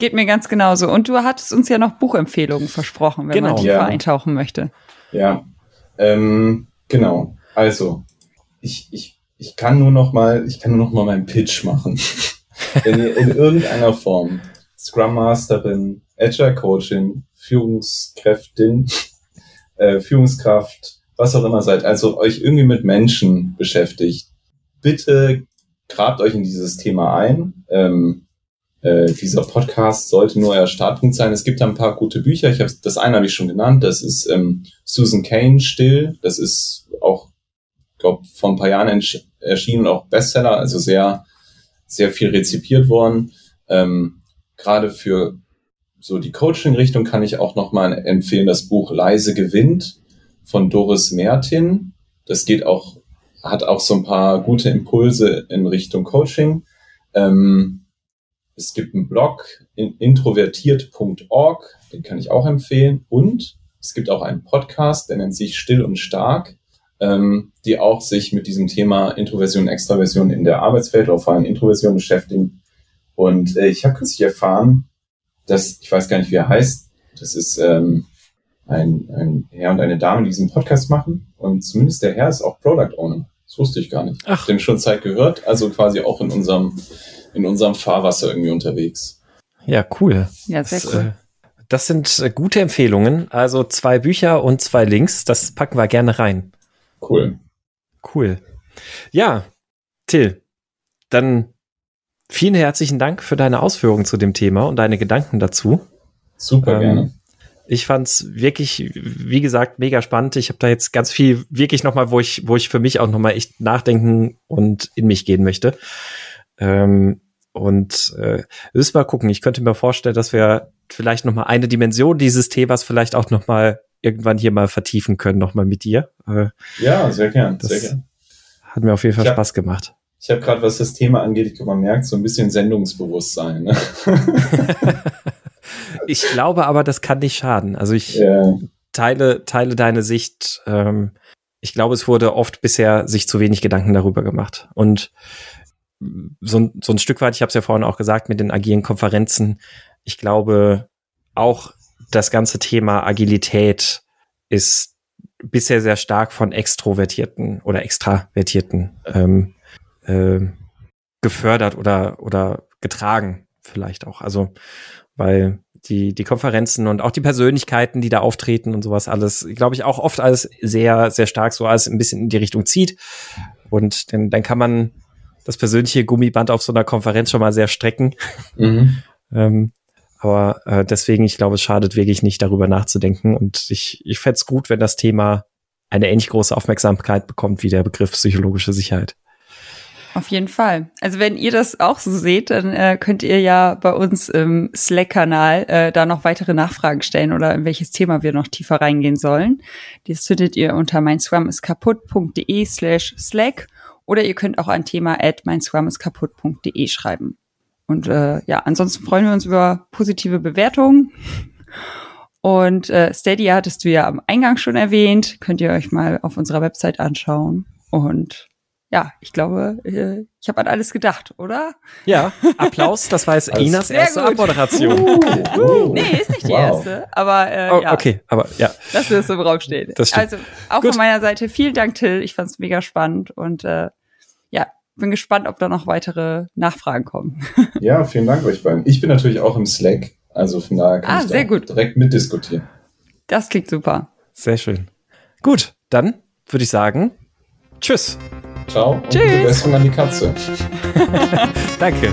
Geht mir ganz genauso. Und du hattest uns ja noch Buchempfehlungen versprochen, wenn genau. man tiefer ja. eintauchen möchte. Ja, ähm, genau. Also, ich, ich, ich kann nur noch mal, ich kann nur noch mal meinen Pitch machen. wenn ihr in irgendeiner Form Scrum Masterin, Agile Coaching, Führungskräftin, äh, Führungskraft, was auch immer seid, also euch irgendwie mit Menschen beschäftigt, bitte grabt euch in dieses Thema ein. Ähm, äh, dieser Podcast sollte nur euer Startpunkt sein. Es gibt da ein paar gute Bücher. Ich habe das eine habe ich schon genannt. Das ist ähm, Susan Kane Still. Das ist auch, glaube vor ein paar Jahren erschienen auch Bestseller, also sehr sehr viel rezipiert worden. Ähm, Gerade für so die Coaching-Richtung kann ich auch noch mal empfehlen das Buch Leise gewinnt von Doris Mertin. Das geht auch hat auch so ein paar gute Impulse in Richtung Coaching. Ähm, es gibt einen Blog, introvertiert.org, den kann ich auch empfehlen. Und Es gibt auch einen Podcast, der nennt sich Still und Stark, ähm, die auch sich mit diesem Thema Introversion, Extraversion in der Arbeitswelt oder vor allem Introversion beschäftigen. Und äh, ich habe kürzlich erfahren, dass, ich weiß gar nicht, wie er heißt, das ist ähm, ein, ein Herr und eine Dame, die diesen Podcast machen. Und zumindest der Herr ist auch Product Owner. Das wusste ich gar nicht. Ach. Den schon Zeit gehört, also quasi auch in unserem, in unserem Fahrwasser irgendwie unterwegs. Ja, cool. Ja, sehr das, cool. Äh, das sind äh, gute Empfehlungen. Also zwei Bücher und zwei Links. Das packen wir gerne rein. Cool. Cool. Ja, Till, dann vielen herzlichen Dank für deine Ausführungen zu dem Thema und deine Gedanken dazu. Super ähm, gerne. Ich fand's wirklich, wie gesagt, mega spannend. Ich habe da jetzt ganz viel wirklich nochmal, wo ich, wo ich für mich auch nochmal echt nachdenken und in mich gehen möchte. Ähm, und äh, müssen mal gucken. Ich könnte mir vorstellen, dass wir vielleicht nochmal eine Dimension dieses Themas vielleicht auch nochmal irgendwann hier mal vertiefen können, nochmal mit dir. Äh, ja, sehr gern, sehr gern. Hat mir auf jeden Fall hab, Spaß gemacht. Ich habe gerade, was das Thema angeht, ich glaube, man merkt so ein bisschen Sendungsbewusstsein. Ne? ich glaube aber, das kann nicht schaden. Also ich ja. teile, teile deine Sicht. Ähm, ich glaube, es wurde oft bisher sich zu wenig Gedanken darüber gemacht. Und so, so ein Stück weit, ich habe es ja vorhin auch gesagt, mit den agilen Konferenzen, ich glaube, auch das ganze Thema Agilität ist bisher sehr stark von Extrovertierten oder Extravertierten ähm, äh, gefördert oder, oder getragen, vielleicht auch. Also, weil die, die Konferenzen und auch die Persönlichkeiten, die da auftreten und sowas alles, glaube ich, auch oft alles sehr, sehr stark so alles ein bisschen in die Richtung zieht. Und dann, dann kann man das persönliche Gummiband auf so einer Konferenz schon mal sehr strecken. Mhm. ähm, aber äh, deswegen, ich glaube, es schadet wirklich nicht, darüber nachzudenken. Und ich, ich fände es gut, wenn das Thema eine ähnlich große Aufmerksamkeit bekommt wie der Begriff psychologische Sicherheit. Auf jeden Fall. Also wenn ihr das auch so seht, dann äh, könnt ihr ja bei uns im Slack-Kanal äh, da noch weitere Nachfragen stellen oder in welches Thema wir noch tiefer reingehen sollen. Das findet ihr unter meinscrumiskaputt.de slash Slack oder ihr könnt auch ein Thema at meinscrumiskaputt.de schreiben. Und äh, ja, ansonsten freuen wir uns über positive Bewertungen. Und äh, Stadia hattest du ja am Eingang schon erwähnt. Könnt ihr euch mal auf unserer Website anschauen. Und ja, ich glaube, äh, ich habe an alles gedacht, oder? Ja, Applaus, das war jetzt Inas erste Abmoderation. Uh, uh, nee, ist nicht die wow. erste, aber äh, oh, ja. Okay, aber ja. Das ist im Raum stehen. Also auch Gut. von meiner Seite vielen Dank, Till. Ich fand's mega spannend und äh, bin gespannt, ob da noch weitere Nachfragen kommen. ja, vielen Dank euch beiden. Ich bin natürlich auch im Slack, also von daher kann ah, ich sehr gut. direkt mitdiskutieren. Das klingt super. Sehr schön. Gut, dann würde ich sagen, tschüss. Ciao und Tschüss. gute Besserung an die Katze. Danke.